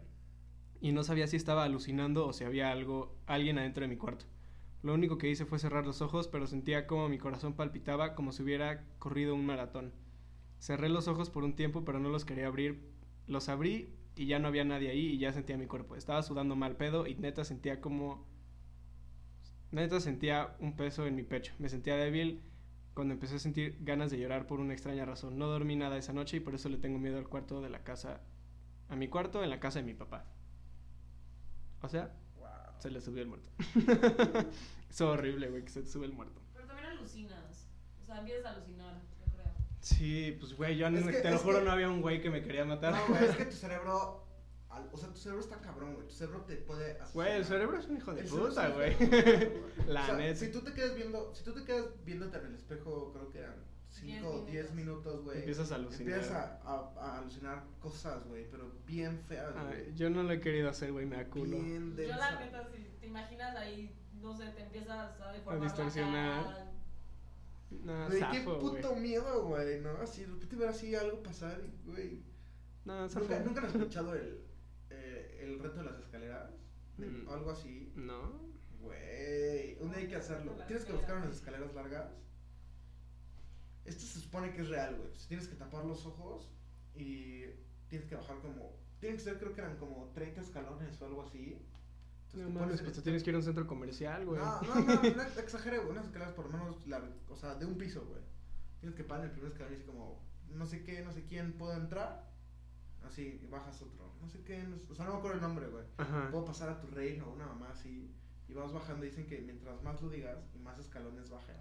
y no sabía si estaba alucinando o si había algo, alguien adentro de mi cuarto. Lo único que hice fue cerrar los ojos, pero sentía como mi corazón palpitaba como si hubiera corrido un maratón. Cerré los ojos por un tiempo, pero no los quería abrir. Los abrí y ya no había nadie ahí y ya sentía mi cuerpo. Estaba sudando mal pedo y neta sentía como... Neta sentía un peso en mi pecho. Me sentía débil cuando empecé a sentir ganas de llorar por una extraña razón. No dormí nada esa noche y por eso le tengo miedo al cuarto de la casa. A mi cuarto en la casa de mi papá. O sea. Se le subió el muerto. es horrible, güey, que se te sube el muerto. Pero también alucinas. O sea, empiezas a alucinar, yo creo. Sí, pues güey, yo Es no- que- te lo es juro que- no había un güey que me quería matar. No, güey, es que tu cerebro. al- O sea, tu cerebro está cabrón, güey. Tu cerebro te puede asesinar. Güey, el cerebro es un hijo de El cerebro puta, es un güey. hijo de puta, güey. La O sea, neta. Si tú te quedas viendo, si tú te quedas viéndote en el espejo, creo que eran 5 o 10 minutos. güey. Empiezas a alucinar. Empiezas a, a- a alucinar cosas, güey, pero bien feas, güey. yo no lo he querido hacer, güey, me da culo. Bien Yo la neta, si te imaginas ahí, no sé, te empiezas a deformar distorsionar. la cara. No, Güey, qué puto miedo, güey, ¿no? Así, de repente ver así algo pasar y, güey. No, zafo. ¿Nunca, ¿Nunca has escuchado el, eh, el reto de las escaleras? De- Mm. o algo así. No. Güey, un día hay que hacerlo. Tienes que buscar unas escaleras largas. Esto se supone que es real, güey. Entonces, Tienes que tapar los ojos y tienes que bajar como. Tiene que ser, creo que eran como 30 escalones o algo así. No te mames, pones pues tú tienes que ir a un centro comercial, güey. No, no, no, no exageré, güey. Unas escaleras por lo menos, o sea, de un piso, güey. Tienes que parar en el primer escalón y decir como, no sé qué, no sé quién puedo entrar. Así, y bajas otro. No sé qué, no o sea, no me acuerdo el nombre, güey. Ajá. Puedo pasar a tu reino o una mamá así. Y vas bajando. Dicen que mientras más lo digas y más escalones bajas,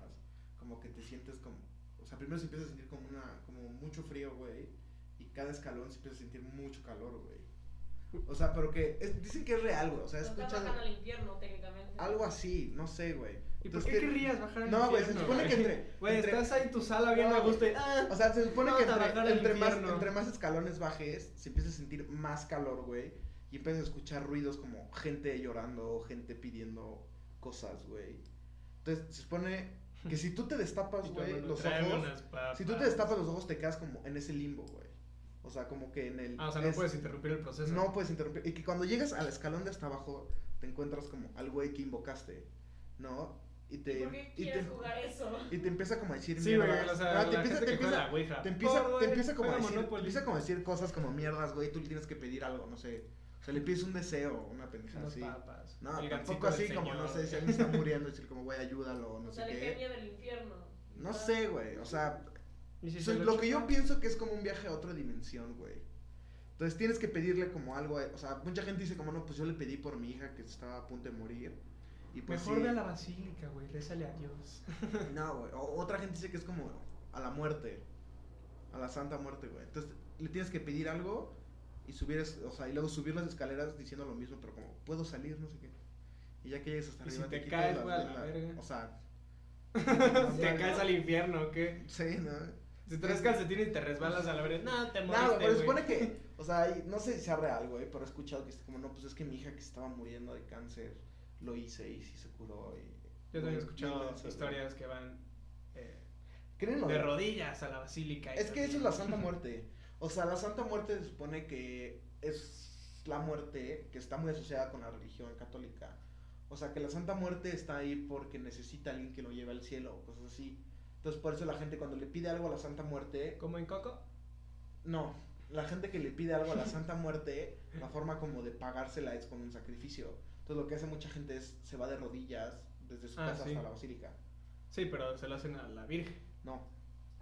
como que te sientes como. O sea, primero se empieza a sentir como una como mucho frío, güey. Y cada escalón se empieza a sentir mucho calor, güey. O sea, pero que. es- dicen que es real, güey. O sea, No estás escuchado. bajando al infierno, técnicamente. Algo así, no sé, güey. ¿Y por qué que- querrías bajar al No, güey, se infierno, supone que entre- Güey, estás ahí en tu sala bien No, a gusto y... ah, O sea, se supone que entre, entre más, infierno. entre más escalones bajes, se empieza a sentir más calor, güey. Y empiezas a escuchar ruidos como gente llorando, gente pidiendo cosas, güey. Entonces, se supone que si tú te destapas, güey, los ojos. Si tú te destapas los ojos, te quedas como en ese limbo, güey. O sea, como que en el. Ah, o sea, no es- puedes interrumpir el proceso. No puedes interrumpir. Y que cuando llegas al escalón de hasta abajo, te encuentras como al güey que invocaste, ¿no? Y te. ¿Por qué y te, quieres jugar eso? y te empieza como a decir Sí, güey, mierdas. o sea, Ah, te empieza, gente te que juega empieza, te empieza, te como a decir, empieza como a decir cosas como mierdas, güey, tú le tienes que pedir algo, no sé. O sea, le pides un deseo, una pendejada así. papas. No, El tampoco así como, no sé, si alguien está muriendo, decir como, güey, ayúdalo, no O sé sea, qué. del infierno. No sé, güey, o sea, ¿Y si o sea, se lo que yo pienso que es como un viaje a otra dimensión, güey. Entonces tienes que pedirle como algo, a- o sea, mucha gente dice como, no, pues yo le pedí por mi hija que estaba a punto de morir. Y pues Mejor sí. ve a la basílica, güey, rézale a Dios. No, güey. o- Otra gente dice que es como a la muerte. A la santa muerte, güey. Entonces le tienes que pedir algo y subir, o sea, y luego subir las escaleras diciendo lo mismo, pero como puedo salir, no sé qué. Y ya que llegues hasta Y arriba si te quitas caes, la verga. O sea, te caes al infierno, ¿o ¿qué? sí, ¿no? Si traes calcetín y te resbalas a la verga, no, te No, moriste, güey, pero güey. supone que, o sea, no sé si sea real, güey, pero he escuchado que es como, no, pues es que mi hija que estaba muriendo de cáncer, lo hice y sí se curó. Y, Yo también he escuchado güey. historias que van eh, ¿Creen lo de rodillas a la basílica. y Es que eso es la Santa Muerte. O sea, la Santa Muerte se supone que es la muerte que está muy asociada con la religión católica. O sea, que la Santa Muerte está ahí porque necesita a alguien que lo lleve al cielo o cosas así. Entonces, por eso la gente cuando le pide algo a la Santa Muerte, ¿Como en Coco? no, la gente que le pide algo a la Santa Muerte, la forma como de pagársela es con un sacrificio. Entonces, lo que hace mucha gente es se va de rodillas desde su Ah, casa sí. hasta la basílica. Sí, pero se lo hacen a la Virgen. No,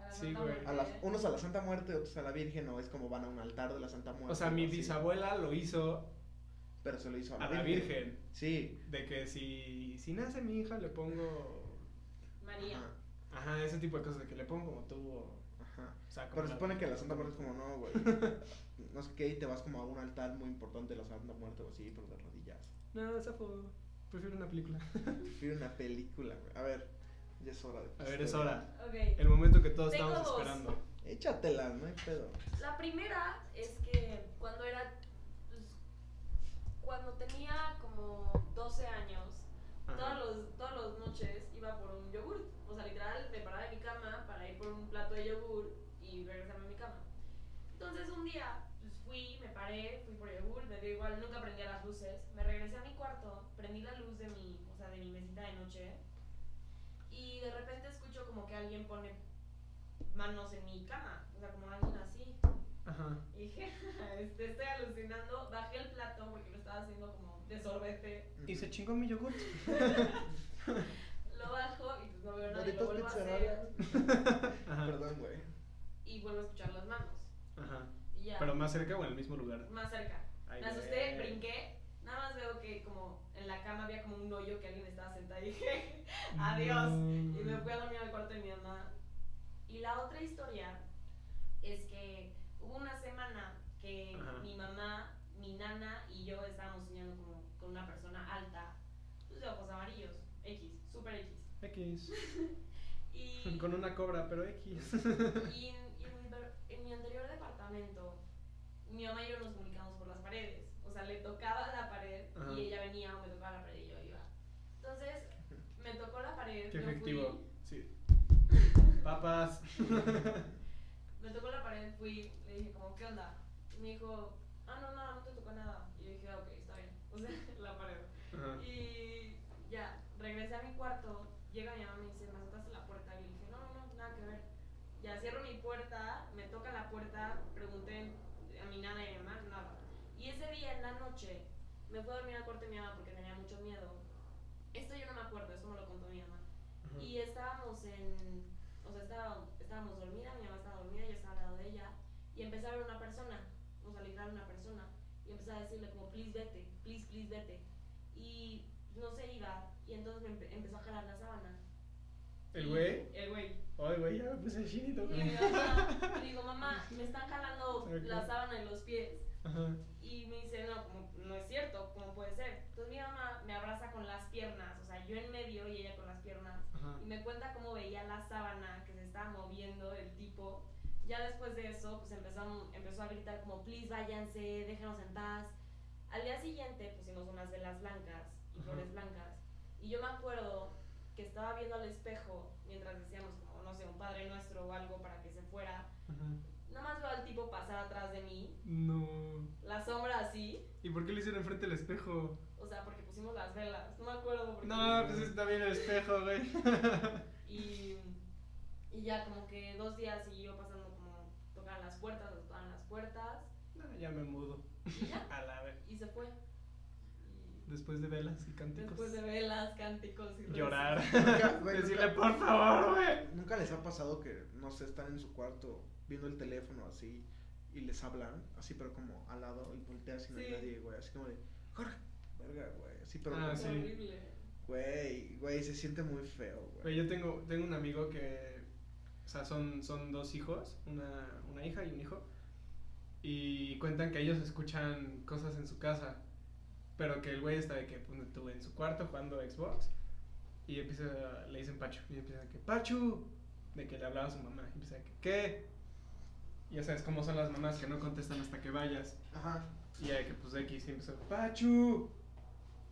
la Sí, Santa güey. Muerte. a las, unos a la Santa Muerte, otros a la Virgen, o es como van a un altar de la Santa Muerte. O sea, mi así. bisabuela lo hizo Pero se lo hizo a la, a la Virgen. Sí. De que si, si nace mi hija le pongo... María. Ajá, Ajá, ese tipo de cosas, de que le pongo como tú o... ajá. o sea, como Pero se supone que la Santa Muerte es como, no, güey. No sé qué, y te vas como a un altar muy importante de la Santa Muerte o así, pero de rodillas. No, esa fue... Prefiero una película. Prefiero una película, güey. A ver, ya es hora de. A ver, es hora. Ok. El momento que todos Tengo estamos dos. esperando. Échatela, no hay pedo. La primera es que cuando era. pues, cuando tenía como 12 años, Ajá. todas, los, todas las noches iba por un yogur. O sea, literal, me paraba de mi cama para ir por un plato de yogur y regresarme a mi cama. Entonces un día pues, fui, me paré, fui por yogur, me dio igual, nunca prendía las luces. Me regresé a mi cuarto, prendí la luz de mi, o sea, de mi mesita de noche y de repente escucho como que alguien pone manos en mi cama, o sea, como alguien así. Ajá. Y dije, este, estoy alucinando, bajé el plato porque lo estaba haciendo como de sorbete. Y se chingó mi yogur. Lo bajo y pues no veo nada y lo vuelvo a hacer. Ajá. Perdón, güey. Y vuelvo a escuchar las manos. Ajá. Y ya. Pero más cerca o en el mismo lugar. más cerca. Ay, me asusté, brinqué. Nada más veo que como la cama había como un hoyo que alguien estaba sentado y dije, adiós. No. Y me fui a dormir al cuarto de mi mamá. Y la otra historia es que hubo una semana que Ajá. mi mamá, mi nana y yo estábamos soñando como con una persona alta, pues de ojos amarillos, X, super X. X. Y, Con una cobra, pero X. y en, y en mi anterior departamento, mi mamá y yo nos comunicamos por las paredes. O sea, le tocaba la pared Ajá. y ella venía o me tocaba la pared y yo iba. Entonces, me tocó la pared. Qué yo fui- efectivo. Sí. Papas. Me tocó la pared, fui, le dije como, ¿qué onda? Y me dijo, ah, no, nada, no te tocó nada. Y yo dije, "Ah, ok, está bien. O sea, la pared. Ajá. Y ya, regresé a mi cuarto, llega mi mamá y me dice, ¿me azotaste la puerta? Y le dije, no, no, no, nada que ver. Ya cierro mi puerta, me toca la puerta, pregunté a mi nana y a mi mamá, nada. Y ese día en la noche me fui a dormir al cuarto de mi mamá porque tenía mucho miedo. Esto yo no me acuerdo, esto me lo contó mi mamá. Ajá. Y sea, estaba- estábamos dormidas, mi mamá estaba dormida, yo estaba al lado de ella. Y empecé a ver una persona, o sea, literal una persona. Y empecé a decirle, como, please vete, please, please vete. Y no se iba. Y entonces me empe- empezó a jalar la sábana. ¿El güey? El güey. Ay, güey, ya me puse chinito. Y mi mamá, y digo, mamá, me están jalando Ok. la sábana en los pies. Ajá. Y me dice, no, como, no es cierto, ¿cómo puede ser? Entonces mi mamá me abraza con las piernas, o sea, yo en medio y ella con las piernas. Ajá. Y me cuenta cómo veía la sábana que se estaba moviendo el tipo. Ya después de eso, pues empezó, empezó a gritar como, please váyanse, déjenos en paz. Al día siguiente pusimos unas velas blancas y flores blancas. Y yo me acuerdo que estaba viendo al espejo mientras decíamos como, no sé, un Padre Nuestro o algo para que se fuera. Ajá. Nada más veo al tipo pasar atrás de mí, No. la sombra así. ¿Y por qué lo hicieron enfrente del espejo? O sea, porque pusimos las velas. No me acuerdo por qué. No, pues está bien el espejo, güey. Y, y ya como que dos días siguió pasando como tocaban las puertas, nos tocaban las puertas No, ya me mudo. y ya, A la vez. y se fue. Y Después de velas y cánticos. después de velas, cánticos y. Llorar. Nunca, güey, Decirle, nunca- por favor, güey. ¿Nunca les ha pasado que, no sé, están en su cuarto viendo el teléfono así y les hablan, así pero como al lado y volteas y no hay Sí. nadie, güey, así como de, Jorge, verga, güey, así pero Ah, como- sí. Horrible. Güey, güey, se siente muy feo, Güey, güey. yo tengo, tengo un amigo que, o sea, son, son dos hijos, una, una hija y un hijo, y cuentan que ellos escuchan cosas en su casa, pero que el güey está de que, pues, en su cuarto jugando Xbox, y empieza, le dicen Pachu, y empieza de que, Pachu, de que le hablaba a su mamá, y empieza de que, ¿qué? Y ya sabes cómo son las mamás que no contestan hasta que vayas. Ajá. Y ya que pues X y empezó, Pachu.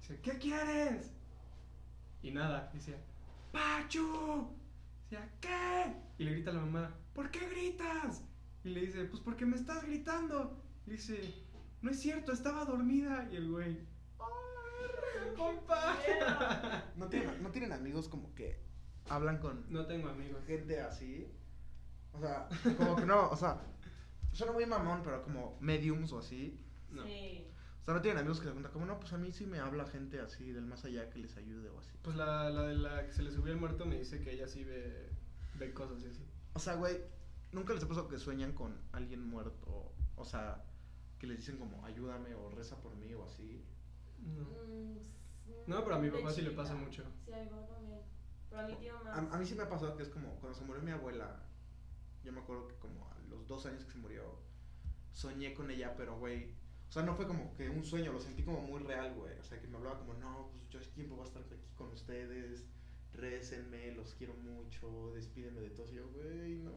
Dice, ¿qué quieres? Y nada, decía, Pachu. Decía, ¿qué? Y le grita a la mamá, ¿por qué gritas? Y le dice, pues porque me estás gritando. Y le dice, no es cierto, estaba dormida. Y el güey, ¡ay, compa! ¿No tienen, ¿No tienen amigos como que hablan con No tengo amigos. gente así? O sea, como que no, o sea, suena muy mamón, pero como mediums o así. No. Sí. Sea, no tienen amigos que se preguntan, como no, pues a mí sí me habla gente así del más allá que les ayude o así. Pues la, la de la que se le subió el muerto me dice que ella sí ve, ve cosas y así. O sea, güey, nunca les ha pasado que sueñan con alguien muerto. O sea, que les dicen como ayúdame o reza por mí o así. No. Mm, No, pero a mi papá sí le pasa mucho. Sí, a mi papá también. Pero a mi tío más. A, a mí sí me ha pasado que es como cuando se murió mi abuela. Yo me acuerdo que como a los dos años que se murió, soñé con ella, pero güey. O sea, no fue como que un sueño, lo sentí como muy real, güey. O sea, que me hablaba como, no, pues yo siempre voy a estar aquí con ustedes. Récenme, los quiero mucho, despídeme de todos. Y yo, güey, no.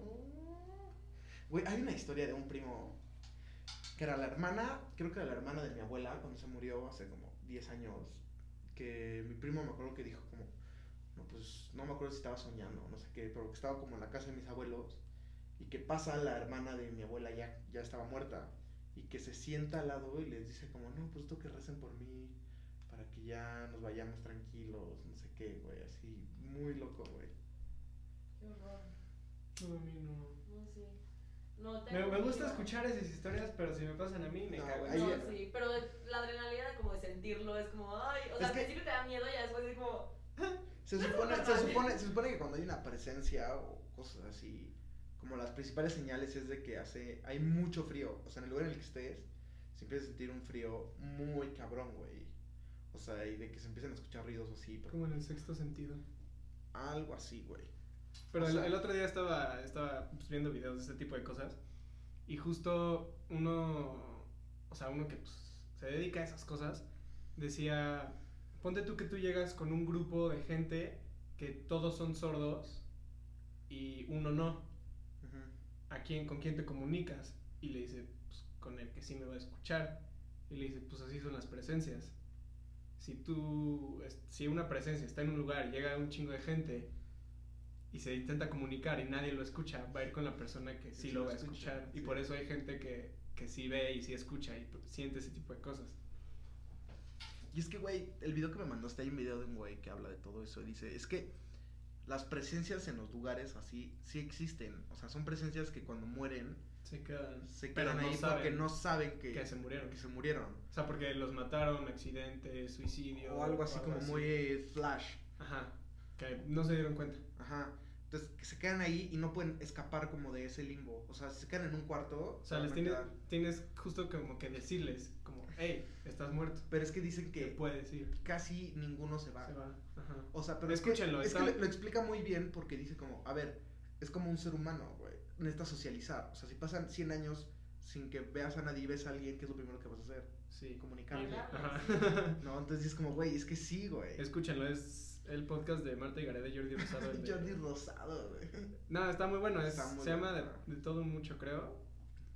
Güey, hay una historia de un primo que era la hermana, creo que era la hermana de mi abuela cuando se murió hace como 10 años. Que mi primo me acuerdo que dijo como, no, pues no me acuerdo si estaba soñando, no sé qué, pero que estaba como en la casa de mis abuelos y que pasa la hermana de mi abuela ya, ya estaba muerta y que se sienta al lado y les dice como, no, pues esto que recen por mí para que ya nos vayamos tranquilos, no sé qué, güey, así, muy loco, güey. Qué horror. No, a mí no. No, sí. No, Me, tengo me gusta miedo. escuchar esas historias, pero si me pasan a mí, me No, cago. No, Ahí- sí, pero la adrenalina de como de sentirlo es como, ay, o sea, al principio te da miedo y después es como, Se supone, se, supone, se supone que cuando hay una presencia o cosas así, como las principales señales es de que hace, hay mucho frío. O sea, en el lugar en el que estés, se empieza a sentir un frío muy cabrón, güey. O sea, y de que se empiezan a escuchar ruidos así, pero Como en el sexto sentido. algo así, güey. Pero O el, sea- el otro día estaba, estaba pues, viendo videos de este tipo de cosas y justo uno, o sea, uno que pues, se dedica a esas cosas, decía, ponte tú que tú llegas con un grupo de gente que todos son sordos y uno no. ¿A quién, con quién te comunicas? Y le dice, pues con el que sí me va a escuchar. Y le dice, pues así son las presencias. Si tú, si una presencia está en un lugar llega un chingo de gente y se intenta comunicar y nadie lo escucha, va a ir con la persona que sí sí lo va a escucha, escuchar. Y sí. por eso hay gente que, que sí ve y sí escucha y siente ese tipo de cosas. Y es que, güey, el video que me mandaste, hay un video de un güey que habla de todo eso. y Dice, es que las presencias en los lugares así sí existen. O sea, son presencias que cuando mueren Se quedan, se quedan ahí porque no saben que, que se murieron. que se murieron. O sea, porque los mataron, accidente, suicidio. O algo así como muy flash. Ajá, que no se dieron cuenta. Ajá. Entonces, se quedan ahí y no pueden escapar como de ese limbo. O sea, si se quedan en un cuarto, O sea, se les tienes, tienes justo como que decirles, como, hey, estás muerto. Pero es que dicen ¿Qué que puedes ir? casi ninguno se va. Se va. Ajá. O sea, pero Escúchenlo, es que, está- es que lo, lo explica muy bien porque dice como, a ver, es como un ser humano, güey. Necesitas socializar. O sea, si pasan 100 años sin que veas a nadie y ves a alguien, ¿qué es lo primero que vas a hacer? Sí. Comunicarle. Hablarle. No, entonces es como, güey, es que sí, güey. Escúchenlo, es el podcast de Marta y Gareda y Jordi Rosado. de- Jordi Rosado, güey. No, está muy bueno. es- Está muy se llama de, de todo mucho, creo.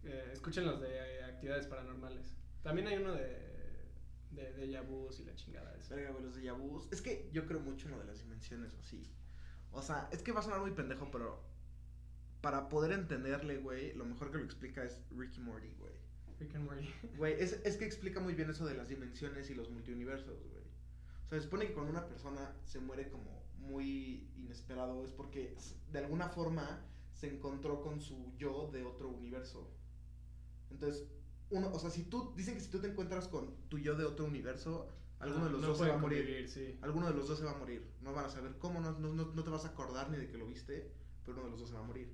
Eh, escuchen los de eh, actividades paranormales. También hay uno de de déjà vus y la chingada esa. Verga, güey, los de Yabus. Es que yo creo mucho en lo de las dimensiones o así. O sea, es que va a sonar muy pendejo, pero para poder entenderle, güey, lo mejor que lo explica es Ricky Morty, güey. Rick and Morty. Güey, es, es que explica muy bien eso de las dimensiones y los multiuniversos, güey. Se supone que cuando una persona se muere como muy inesperado es porque de alguna forma se encontró con su yo de otro universo. Entonces, uno, o sea, si tú, dicen que si tú te encuentras con tu yo de otro universo, alguno Ah, de los no dos se va a morir. convivir, sí. Alguno de los dos se va a morir. No van a saber cómo, no, no, no, te vas a acordar ni de que lo viste, pero uno de los dos se va a morir.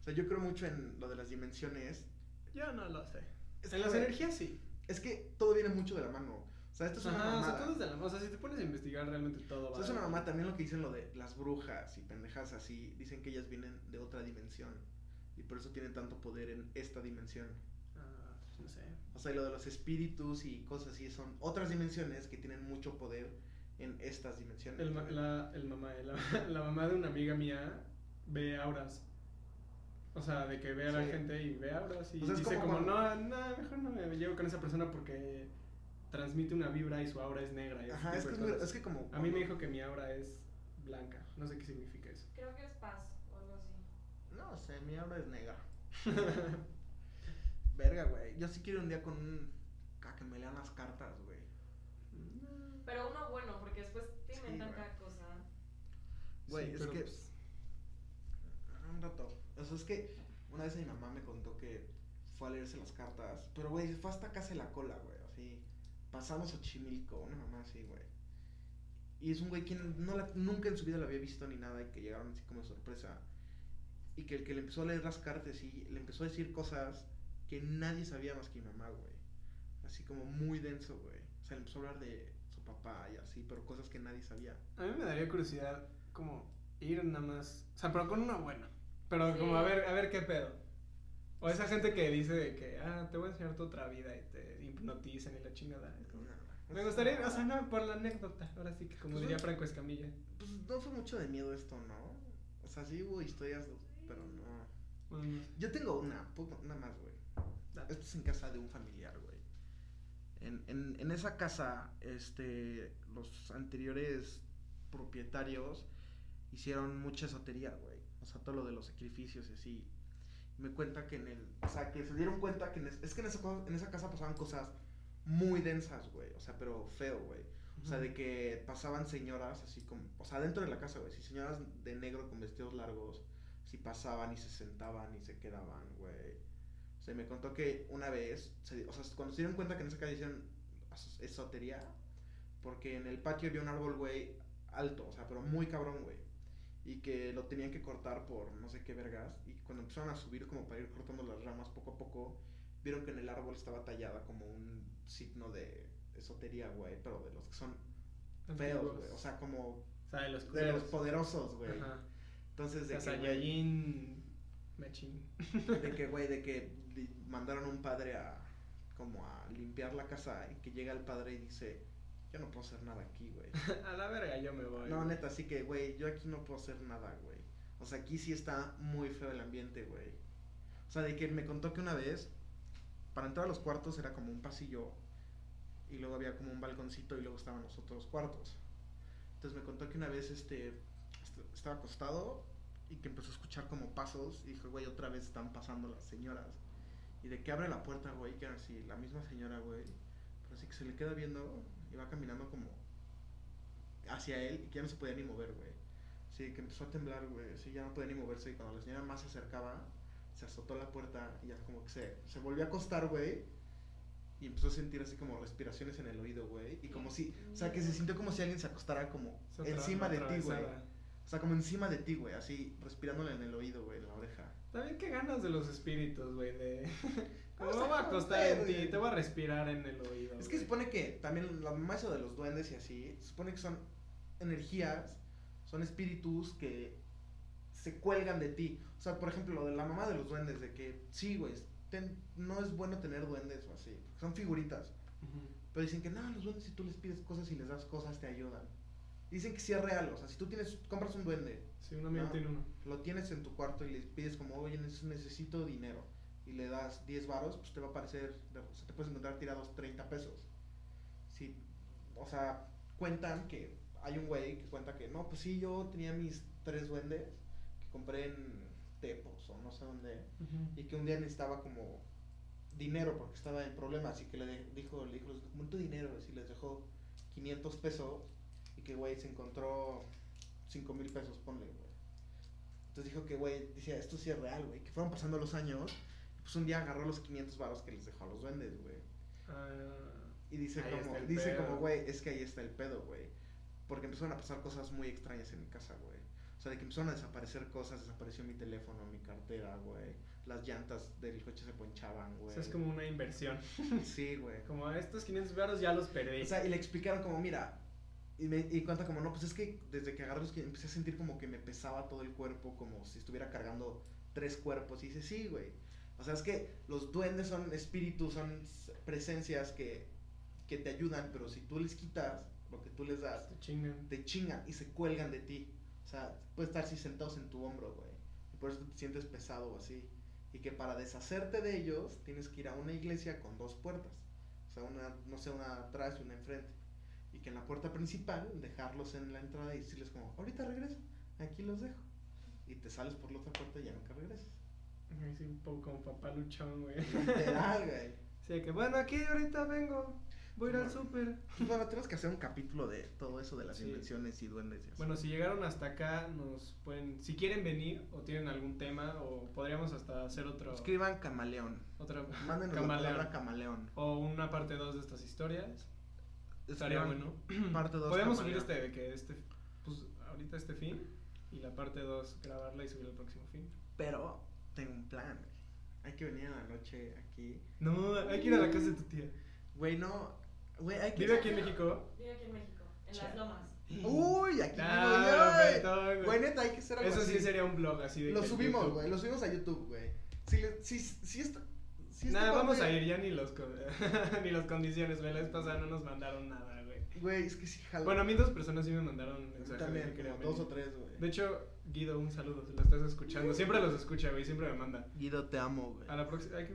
O sea, yo creo mucho en lo de las dimensiones. Yo no lo sé. Es en que, las energías sí. es que todo viene mucho de la mano. O sea, esto es una Ajá, o sea, mamada. todo es de la... O sea, si te pones a investigar realmente todo O sea, es una mamá también lo que dicen lo de las brujas y pendejas así. Dicen que ellas vienen de otra dimensión. Y por eso tienen tanto poder en esta dimensión. Ah, pues no sé. O sea, y lo de los espíritus y cosas así son otras dimensiones que tienen mucho poder en estas dimensiones. El, ma- la, el mamá, la, la mamá de una amiga mía ve auras. O sea, de que ve a la Sí. gente y ve auras y O sea, dice como no, no, mejor no me llevo con esa persona porque transmite una vibra y su aura es negra. Y Ajá, es que, es, es como... A mí me dijo que mi aura es blanca. No sé qué significa eso. Creo que es paz o algo así. No sé, mi aura es negra. Verga, güey. Yo sí quiero un día con un... A que me lean las cartas, güey. Pero uno bueno, porque después te Sí, inventan güey. cada cosa. Güey, Sí, es pero, que... pues, Un rato. O sea, es que una vez mi mamá me contó que fue a leerse las cartas. Pero, güey, fue hasta casi la cola, güey. Así. Pasamos a Chimilco, una mamá así, güey. Y es un güey que no la- nunca en su vida la había visto ni nada y que llegaron así como de sorpresa. Y que el que le empezó a leer las cartas y le empezó a decir cosas que nadie sabía más que mi mamá, güey. Así como muy denso, güey. O sea, le empezó a hablar de su papá y así, pero cosas que nadie sabía. a mí me daría curiosidad como ir nada más. O sea, pero con una buena. Pero Sí. como a ver, a ver qué pedo. O esa gente que dice de que, ah, te voy a enseñar tu otra vida y te hipnotizan y la chingada. Me gustaría, o sea, no, por la anécdota. Ahora sí que, como Pues, diría Franco Escamilla. Pues no fue mucho de miedo esto, ¿no? O sea, sí hubo historias, pero no. Bueno. Yo tengo una, una más, güey. Esto es en casa de un familiar, güey. En, en, en esa casa, este, los anteriores propietarios hicieron mucha esotería, güey. O sea, todo lo de los sacrificios y así. Me cuenta que en el, o sea, que se dieron cuenta que en es, es que en esa, en esa casa pasaban cosas muy densas, güey. O sea, pero feo, güey. O sea, de que pasaban señoras así como, o sea, dentro de la casa, güey, sí, señoras de negro con vestidos largos, sí pasaban y se sentaban y se quedaban, güey. O sea, me contó que una vez, se- o sea, cuando se dieron cuenta que en esa calle hicieron esotería, porque en el patio había un árbol, güey, alto, o sea, pero muy cabrón, güey. Y que lo tenían que cortar por no sé qué vergas. Cuando empezaron a subir como para ir cortando las ramas poco a poco, vieron que en el árbol estaba tallada como un signo de esotería, güey, pero de los que son feos, güey. O sea, como O sea, de los de los poderosos, güey. Ajá. Entonces, O de sea, que, güey, Saiyajin Machine. de que, güey, de que mandaron un padre a, como a limpiar la casa y que llega el padre y dice, yo no puedo hacer nada aquí, güey. A la verga, yo me voy. No, neta, así que, güey, yo aquí no puedo hacer nada, güey. O sea, aquí sí está muy feo el ambiente, güey. O sea, de que me contó que una vez, para entrar a los cuartos era como un pasillo y luego había como un balconcito y luego estaban los otros cuartos. Entonces me contó que una vez, este, est- estaba acostado y que empezó a escuchar como pasos y dijo, güey, otra vez están pasando las señoras. Y de que abre la puerta, güey, que así, la misma señora, güey. Pero así que se le queda viendo y va caminando como hacia él y que ya no se podía ni mover, güey. Sí, que empezó a temblar, güey. Sí, ya no podía ni moverse. Y cuando la señora más se acercaba, se azotó la puerta y ya como que se, se volvió a acostar, güey. Y empezó a sentir así como respiraciones en el oído, güey. Y como si, o sea, que se sintió como si alguien se acostara como Se encima de ti, güey. O sea, como encima de ti, güey. Así, respirándole en el oído, güey, en la oreja. También qué ganas de los espíritus, güey, de... Como O me sea, voy a acostar en ti, te voy a respirar en el oído. Es que se güey. supone que también la eso de los duendes y así, se supone que son energías, son espíritus que se cuelgan de ti. O sea, por ejemplo, lo de la mamá de los duendes, de que sí, güey, ten- no es bueno tener duendes o así, son figuritas. Pero dicen que no, los duendes si tú les pides cosas y les das cosas te ayudan. Dicen que sí es real, o sea, si tú tienes, compras un duende, Sí, un amigo No. tiene uno. lo tienes en tu cuarto y les pides como, oye, neces- necesito dinero, y le das 10 varos, pues te va a parecer, o sea, te puedes encontrar tirados 30 pesos. Sí, o sea, cuentan que hay un güey que cuenta que, no, pues sí, yo tenía mis tres duendes que compré en Tepos o no sé dónde, y que un día necesitaba como dinero porque estaba en problemas y que le de- dijo, le dijo, documento dinero, y les dejó 500 pesos y que, güey, se encontró 5 mil pesos, ponle, güey. Entonces dijo que, güey, decía, esto sí es real, güey, que fueron pasando los años, y pues un día agarró los 500 varos que les dejó a los duendes, güey. Ah, Y dice Ahí como, dice pedo. como, güey, es que ahí está el pedo, güey. Porque empezaron a pasar cosas muy extrañas en mi casa, güey. O sea, de que empezaron a desaparecer cosas, desapareció mi teléfono, mi cartera, güey. las llantas del coche se ponchaban, güey. sea, es como una inversión. Sí, güey. Como estos 500 baros ya los perdí. O sea, y le explicaron como, mira, y, me, y cuenta como, no, pues es que desde que agarré los que empecé a sentir como que me pesaba todo el cuerpo, como si estuviera cargando tres cuerpos. Y dice, sí, güey. O sea, es que los duendes son espíritus, son presencias que, que te ayudan, pero si tú les quitas lo que tú les das, Te chingan. te chingan y se cuelgan de ti. O sea, puedes estar así sentados en tu hombro, güey. Y por eso te sientes pesado o así. Y que para deshacerte de ellos tienes que ir a una iglesia con dos puertas. O sea, una, no sé, una atrás y una enfrente. Y que en la puerta principal dejarlos en la entrada y decirles como, ahorita regreso, aquí los dejo. Y te sales por la otra puerta y ya nunca regresas. Sí, un poco como papá luchón, güey. Literal, güey. Sí, que bueno, aquí ahorita vengo. Voy a ir al súper. Bueno, tenemos que hacer un capítulo de todo eso de las Sí. invenciones y duendes. y así. Bueno, si llegaron hasta acá, nos pueden, si quieren venir o tienen algún tema o podríamos hasta hacer otro, Escriban camaleón. otra, Mándenos la Camaleón. palabra camaleón. o una parte 2 de estas historias. Estaría bueno. Parte 2. Podemos subir este, de que este, pues ahorita este fin y la parte 2 grabarla y subir el próximo fin. Pero tengo un plan. Hay que venir en la noche aquí. No, hay que ir a la casa de tu tía. Güey, no. Güey, hay que. Vive aquí en México. Vive aquí en México, en Chale. las lomas. Uy, aquí Ah, vivo yo, güey. neta, hay que hacer algo Eso sí así. sería un blog así de Lo subimos, güey. Lo subimos a YouTube, güey. Si, le- si, si esto. Si Nada, vamos a ir, ya ni los, con- ni las condiciones, güey. La vez pasada no nos mandaron nada, güey. Güey, es que sí, jalo. Bueno, a mí dos personas sí me mandaron mensajes de También, como dos o tres, güey. De hecho, Guido, un saludo, si lo estás escuchando. Siempre los escucha, güey, siempre me manda. Guido, te amo, güey. A la próxima, hay que...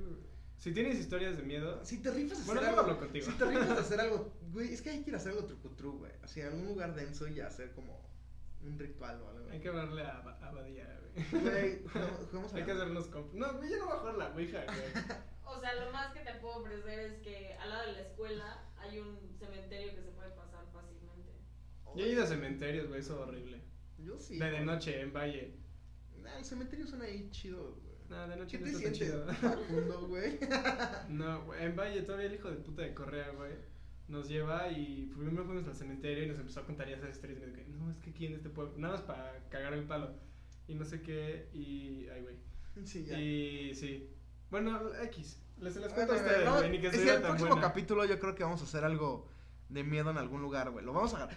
Si tienes historias de miedo, Si te rifas de Bueno, hacer algo. contigo. Si te rifas de hacer algo. Güey, es que hay que ir a hacer algo trucutru, güey. Así, en algún lugar denso y hacer como un ritual o algo. hay que hablarle a, Ba- a Badía, güey. Güey, jugamos- jugamos a Hay que hacernos comp... No, güey, yo no voy a jugar la Ouija, güey. O sea, lo más que te puedo ofrecer es que al lado de la escuela hay un cementerio que se puede pasar fácilmente. Yo he ido a cementerios, güey, eso es horrible. Yo sí. De, de noche, en Valle. Nah, el cementerio suena ahí chido, güey. No, de noche ¿Qué te sientes, chido. Facundo, güey? No, güey, en Valle todavía el hijo de puta de Correa, güey, nos lleva y primero fuimos al cementerio y nos empezó a contar ya esas historias y me dijo, no, es que aquí en este pueblo, nada más para cagar el palo. Y no sé qué, y, ay, güey. Sí, ya. Y sí. Bueno, X, les, les Bueno, cuento a ustedes, no, güey, ni que es que el tan próximo buena. capítulo yo creo que vamos a hacer algo de miedo en algún lugar, güey. Lo vamos a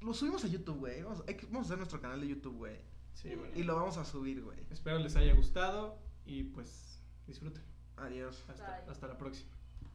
lo subimos a YouTube, güey. Vamos, que- vamos a hacer nuestro canal de YouTube, güey. Sí, bueno. Y lo vamos a subir, güey. Espero les haya gustado y pues disfruten. Adiós. Hasta la próxima.